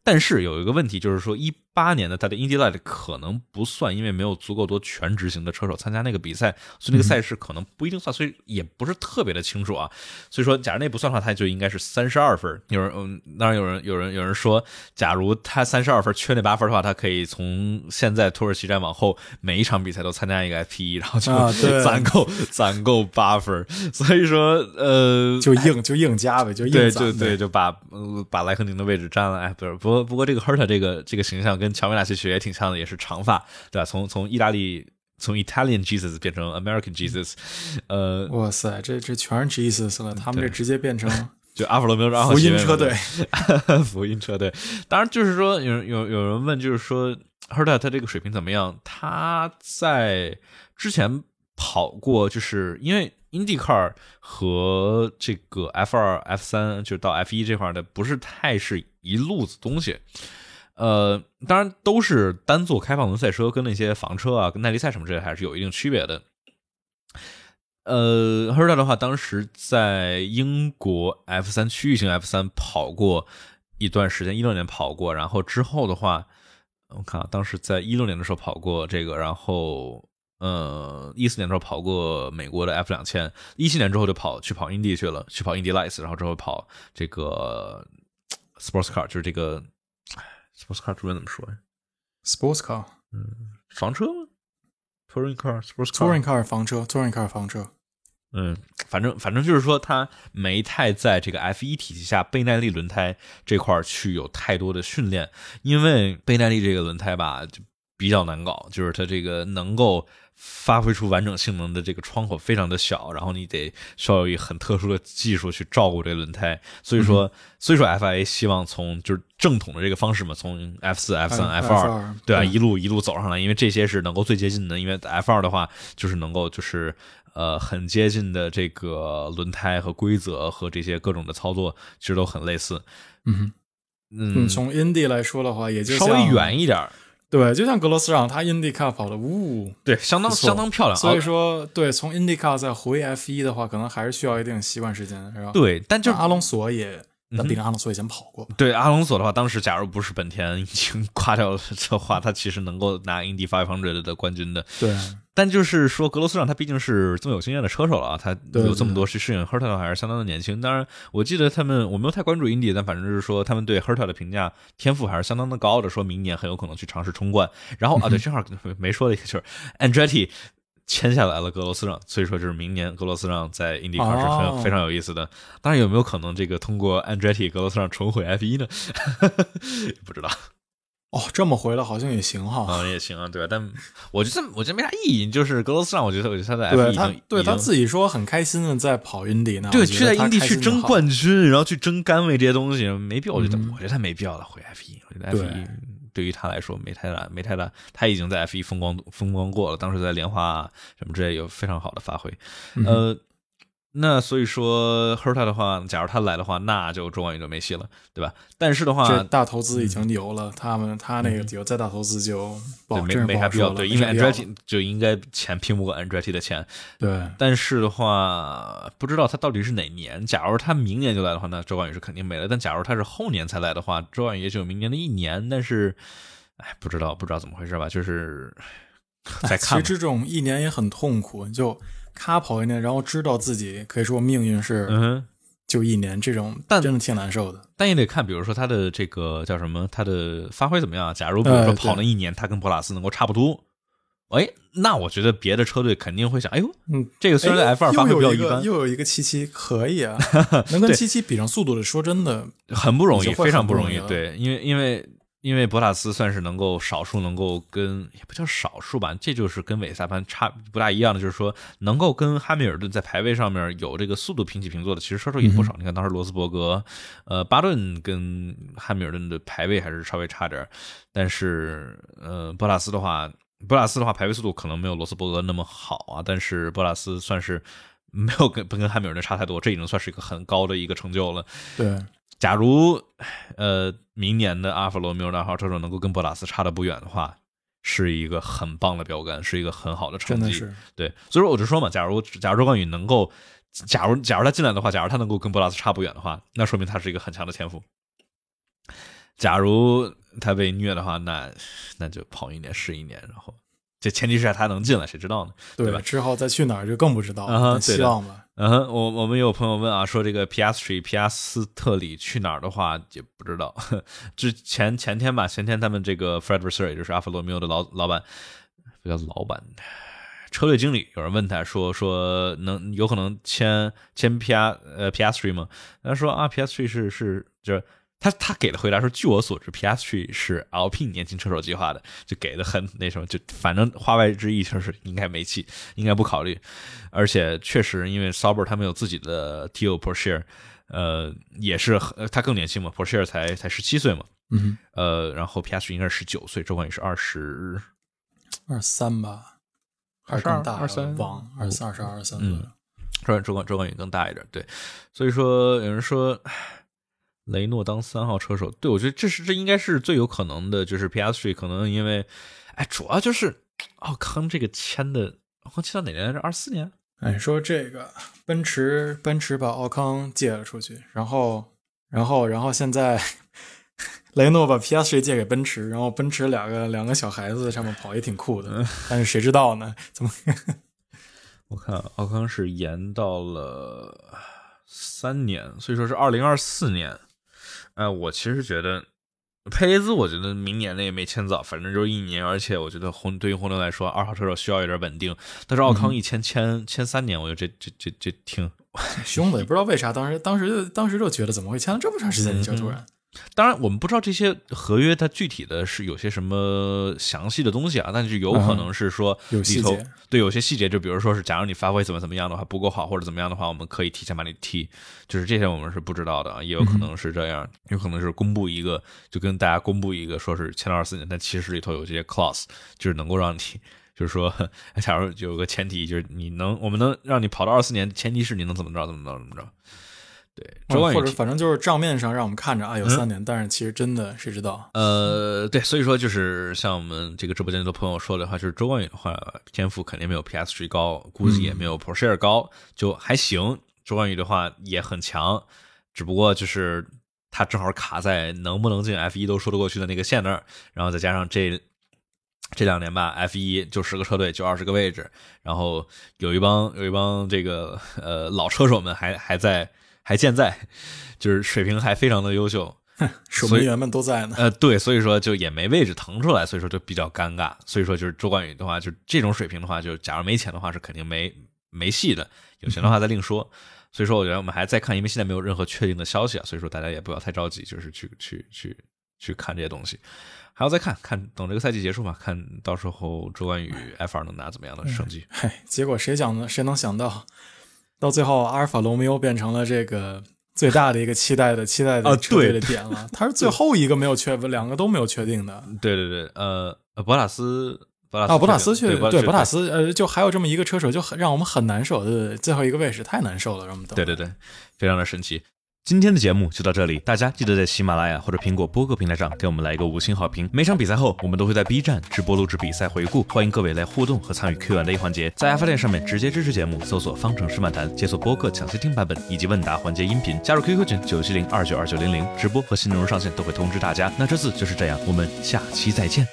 但是有一个问题就是说一。八年的他的 Indy Light 可能不算，因为没有足够多全职型的车手参加那个比赛，所以那个赛事可能不一定算，所以也不是特别的清楚啊。所以说，假如那不算的话，他就应该是三十二分。有人嗯，当然有人有人有人说，假如他三十二分缺那八分的话，他可以从现在土耳其站往后每一场比赛都参加一个 F 一，然后就 攒够攒够八分。所以说，呃，就硬就硬加呗，就硬对对对，就把把莱克宁的位置占了。哎，不是，不过不过这个 Herta 这个这个形象跟跟乔维纳奇学也挺像的，也是长发，对吧？从从意大利从 Italian Jesus 变成 American Jesus，呃，哇塞，这这全是 Jesus 了，他们这直接变成 就阿弗罗缪福音车队，福音车队。当然，就是说有有有人问，就是说 Herta 他这个水平怎么样？他在之前跑过，就是因为 IndyCar 和这个 F 二、F 三，就到 F 一这块的不是太是一路子东西。呃，当然都是单座开放轮赛车，跟那些房车啊、跟耐力赛什么之类还是有一定区别的。呃，赫尔特的话，当时在英国 F 三区域性 F 三跑过一段时间，一六年跑过，然后之后的话，我看啊，当时在一六年的时候跑过这个，然后呃，一四年的时候跑过美国的 F 两千，一七年之后就跑去跑 Indy 去了，去跑 Indy Lights，然后之后跑这个 Sports Car，就是这个。Sports car 中文怎么说呀？Sports car，嗯，房车吗？Touring car，Sports car，Touring car 房车，Touring car 房车。嗯，反正反正就是说，它没太在这个 F 一体系下倍耐力轮胎这块去有太多的训练，因为倍耐力这个轮胎吧，就比较难搞，就是它这个能够。发挥出完整性能的这个窗口非常的小，然后你得需要以很特殊的技术去照顾这轮胎，所以说，所以说 FIA 希望从就是正统的这个方式嘛，从 F 四、F 三、F 二，对啊，一路一路走上来，因为这些是能够最接近的，因为 F 二的话就是能够就是呃很接近的这个轮胎和规则和这些各种的操作其实都很类似，嗯嗯，从 Indy 来说的话，也就稍微远一点。对，就像格罗斯让他 IndyCar 跑的，呜，对，相当相当漂亮。所以说，对，从 IndyCar 再回 F 一的话，可能还是需要一定习惯时间，是吧？对，但就阿隆索也，毕竟阿隆索以前跑过。对，阿隆索的话，当时假如不是本田已经垮掉了的话，他其实能够拿 Indy 500的冠军的。对。但就是说，格罗斯让他毕竟是这么有经验的车手了啊，他有这么多去适应。赫特还是相当的年轻。当然，我记得他们我没有太关注印地，但反正就是说，他们对 h e r t a 的评价天赋还是相当的高的，说明年很有可能去尝试冲冠。然后啊，对，正好没说的一个就是 Andretti 签下来了格罗斯让，所以说就是明年格罗斯让在印地卡是很非常有意思的。当然，有没有可能这个通过 Andretti 格罗斯让重回 F 一呢？不知道。哦，这么回了好像也行哈，嗯也行啊，对吧？但我觉得我觉得没啥意义。就是格罗斯让，我觉得我觉得他在 F 一经对他自己说很开心的在跑印地呢，对，去在印地去争冠军，然后去争杆位这些东西没必要。我觉得我觉得他没必要了回 F 一。我觉得 F 一对于他来说没太大没太大，他已经在 F 一风光风光过了，当时在莲花什么之类有非常好的发挥，呃。那所以说，Herta 的话，假如他来的话，那就中冠宇就没戏了，对吧？但是的话，大投资已经有了，他们他那个有再大投资就没没啥必要，对，因为 Andretti 就应该钱拼不过 Andretti 的钱，对。但是的话，不知道他到底是哪年。假如他明年就来的话，那周冠宇是肯定没了。但假如他是后年才来的话，周冠宇也就明年的一年。但是，哎，不知道不知道怎么回事吧？就是 再看。其实这种一年也很痛苦，就。他跑一年，然后知道自己可以说命运是，嗯，就一年这种，但真的挺难受的。但也得看，比如说他的这个叫什么，他的发挥怎么样？假如比如说跑了一年，他跟博拉斯能够差不多，哎，那我觉得别的车队肯定会想，哎呦，嗯，这个虽然在 F 二发挥比较一般，又有一个七七可以啊，能跟七七比上速度的，说真的很不容易，非常不容易。对，因为因为。因为博塔斯算是能够少数能够跟也不叫少数吧，这就是跟韦萨潘差不大一样的，就是说能够跟汉密尔顿在排位上面有这个速度平起平坐的，其实车手也不少。你看当时罗斯伯格，呃，巴顿跟汉密尔顿的排位还是稍微差点，但是呃，博塔斯的话，博塔斯的话排位速度可能没有罗斯伯格那么好啊，但是博塔斯算是没有跟不跟汉密尔顿差太多，这已经算是一个很高的一个成就了。对。假如，呃，明年的阿尔法罗密欧二号车手能够跟博拉斯差的不远的话，是一个很棒的标杆，是一个很好的成绩。对，所以说我就说嘛，假如假如周冠宇能够，假如假如他进来的话，假如他能够跟博拉斯差不远的话，那说明他是一个很强的天赋。假如他被虐的话，那那就跑一年是一年，然后。这前提是他能进来，谁知道呢？对吧？之后再去哪儿就更不知道了。希望吧。嗯哼，我我们有朋友问啊，说这个皮亚斯特皮亚斯特里去哪儿的话，也不知道。之前前天吧，前天他们这个 Fred Vasseur，也就是阿弗罗密欧的老老板，不叫老板，车队经理，有人问他说说能有可能签签皮亚呃皮亚斯特吗？他说啊，皮亚斯特是是就是。他他给的回答说：“据我所知，Piastri 是 Alpine 年轻车手计划的，就给的很那什么，就反正话外之意就是应该没戏，应该不考虑。而且确实，因为 Sauber 他们有自己的 Teal Porsche，呃，也是他更年轻嘛，Porsche 才才十七岁嘛，嗯，呃，然后 Piastri 应该是十九岁，周冠宇是二十二三吧，还是更大？二三，忘二三二十二三嗯，周周冠周冠宇更大一点，对，所以说有人说。雷诺当三号车手，对我觉得这是这应该是最有可能的，就是 p s 3可能因为，哎，主要就是奥康这个签的，奥康签到哪年来着？二四年？哎，说这个奔驰，奔驰把奥康借了出去，然后，然后，然后现在 雷诺把 p s 3借给奔驰，然后奔驰两个两个小孩子在上面跑也挺酷的，但是谁知道呢？怎么？我看奥康是延到了三年，所以说是二零二四年。哎，我其实觉得佩雷兹，我觉得明年那也没签早，反正就是一年。而且我觉得红对于红牛来说，二号车手需要有点稳定。但是奥康一签签签三年，我觉得这这这这挺凶的，也不知道为啥，当时当时就当时就觉得怎么会签了这么长时间就突然。当然，我们不知道这些合约它具体的是有些什么详细的东西啊，但是有可能是说里头对有些细节，就比如说是假如你发挥怎么怎么样的话不够好或者怎么样的话，我们可以提前把你踢，就是这些我们是不知道的啊，也有可能是这样，有可能是公布一个就跟大家公布一个说是签到二四年，但其实里头有这些 clause，就是能够让你就是说，假如有个前提就是你能我们能让你跑到二四年，前提是你能怎么着怎么着怎么着。对，或者反正就是账面上让我们看着啊有三年，但是其实真的谁知道？呃，对，所以说就是像我们这个直播间的朋友说的话，就是周冠宇的话，天赋肯定没有 PSG 高，估计也没有 Porsche 高，就还行。周冠宇的话也很强，只不过就是他正好卡在能不能进 F 一都说得过去的那个线那儿，然后再加上这这两年吧，F 一就十个车队就二十个位置，然后有一帮有一帮这个呃老车手们还还在。还健在，就是水平还非常的优秀，守门员们都在呢。呃，对，所以说就也没位置腾出来，所以说就比较尴尬。所以说就是周冠宇的话，就这种水平的话，就假如没钱的话是肯定没没戏的，有钱的话再另说。所以说我觉得我们还在看，因为现在没有任何确定的消息啊，所以说大家也不要太着急，就是去去去去看这些东西，还要再看看等这个赛季结束嘛，看到时候周冠宇 F 二能拿怎么样的成绩。嗨，结果谁想呢？谁能想到？到最后，阿尔法罗密欧变成了这个最大的一个期待的期待的车队的点了。他是最后一个没有确，两个都没有确定的。对对对，呃，博塔斯，啊，博塔斯去对博塔斯，呃，就还有这么一个车手，就很让我们很难受。对，最后一个位置太难受了，让我们对对对，非常的神奇。今天的节目就到这里，大家记得在喜马拉雅或者苹果播客平台上给我们来一个五星好评。每场比赛后，我们都会在 B 站直播录制比赛回顾，欢迎各位来互动和参与 Q&A 环节。在爱发电上面直接支持节目，搜索“方程式漫谈”，解锁播客抢先听版本以及问答环节音频，加入 QQ 群九七零二九二九零零，直播和新内容上线都会通知大家。那这次就是这样，我们下期再见。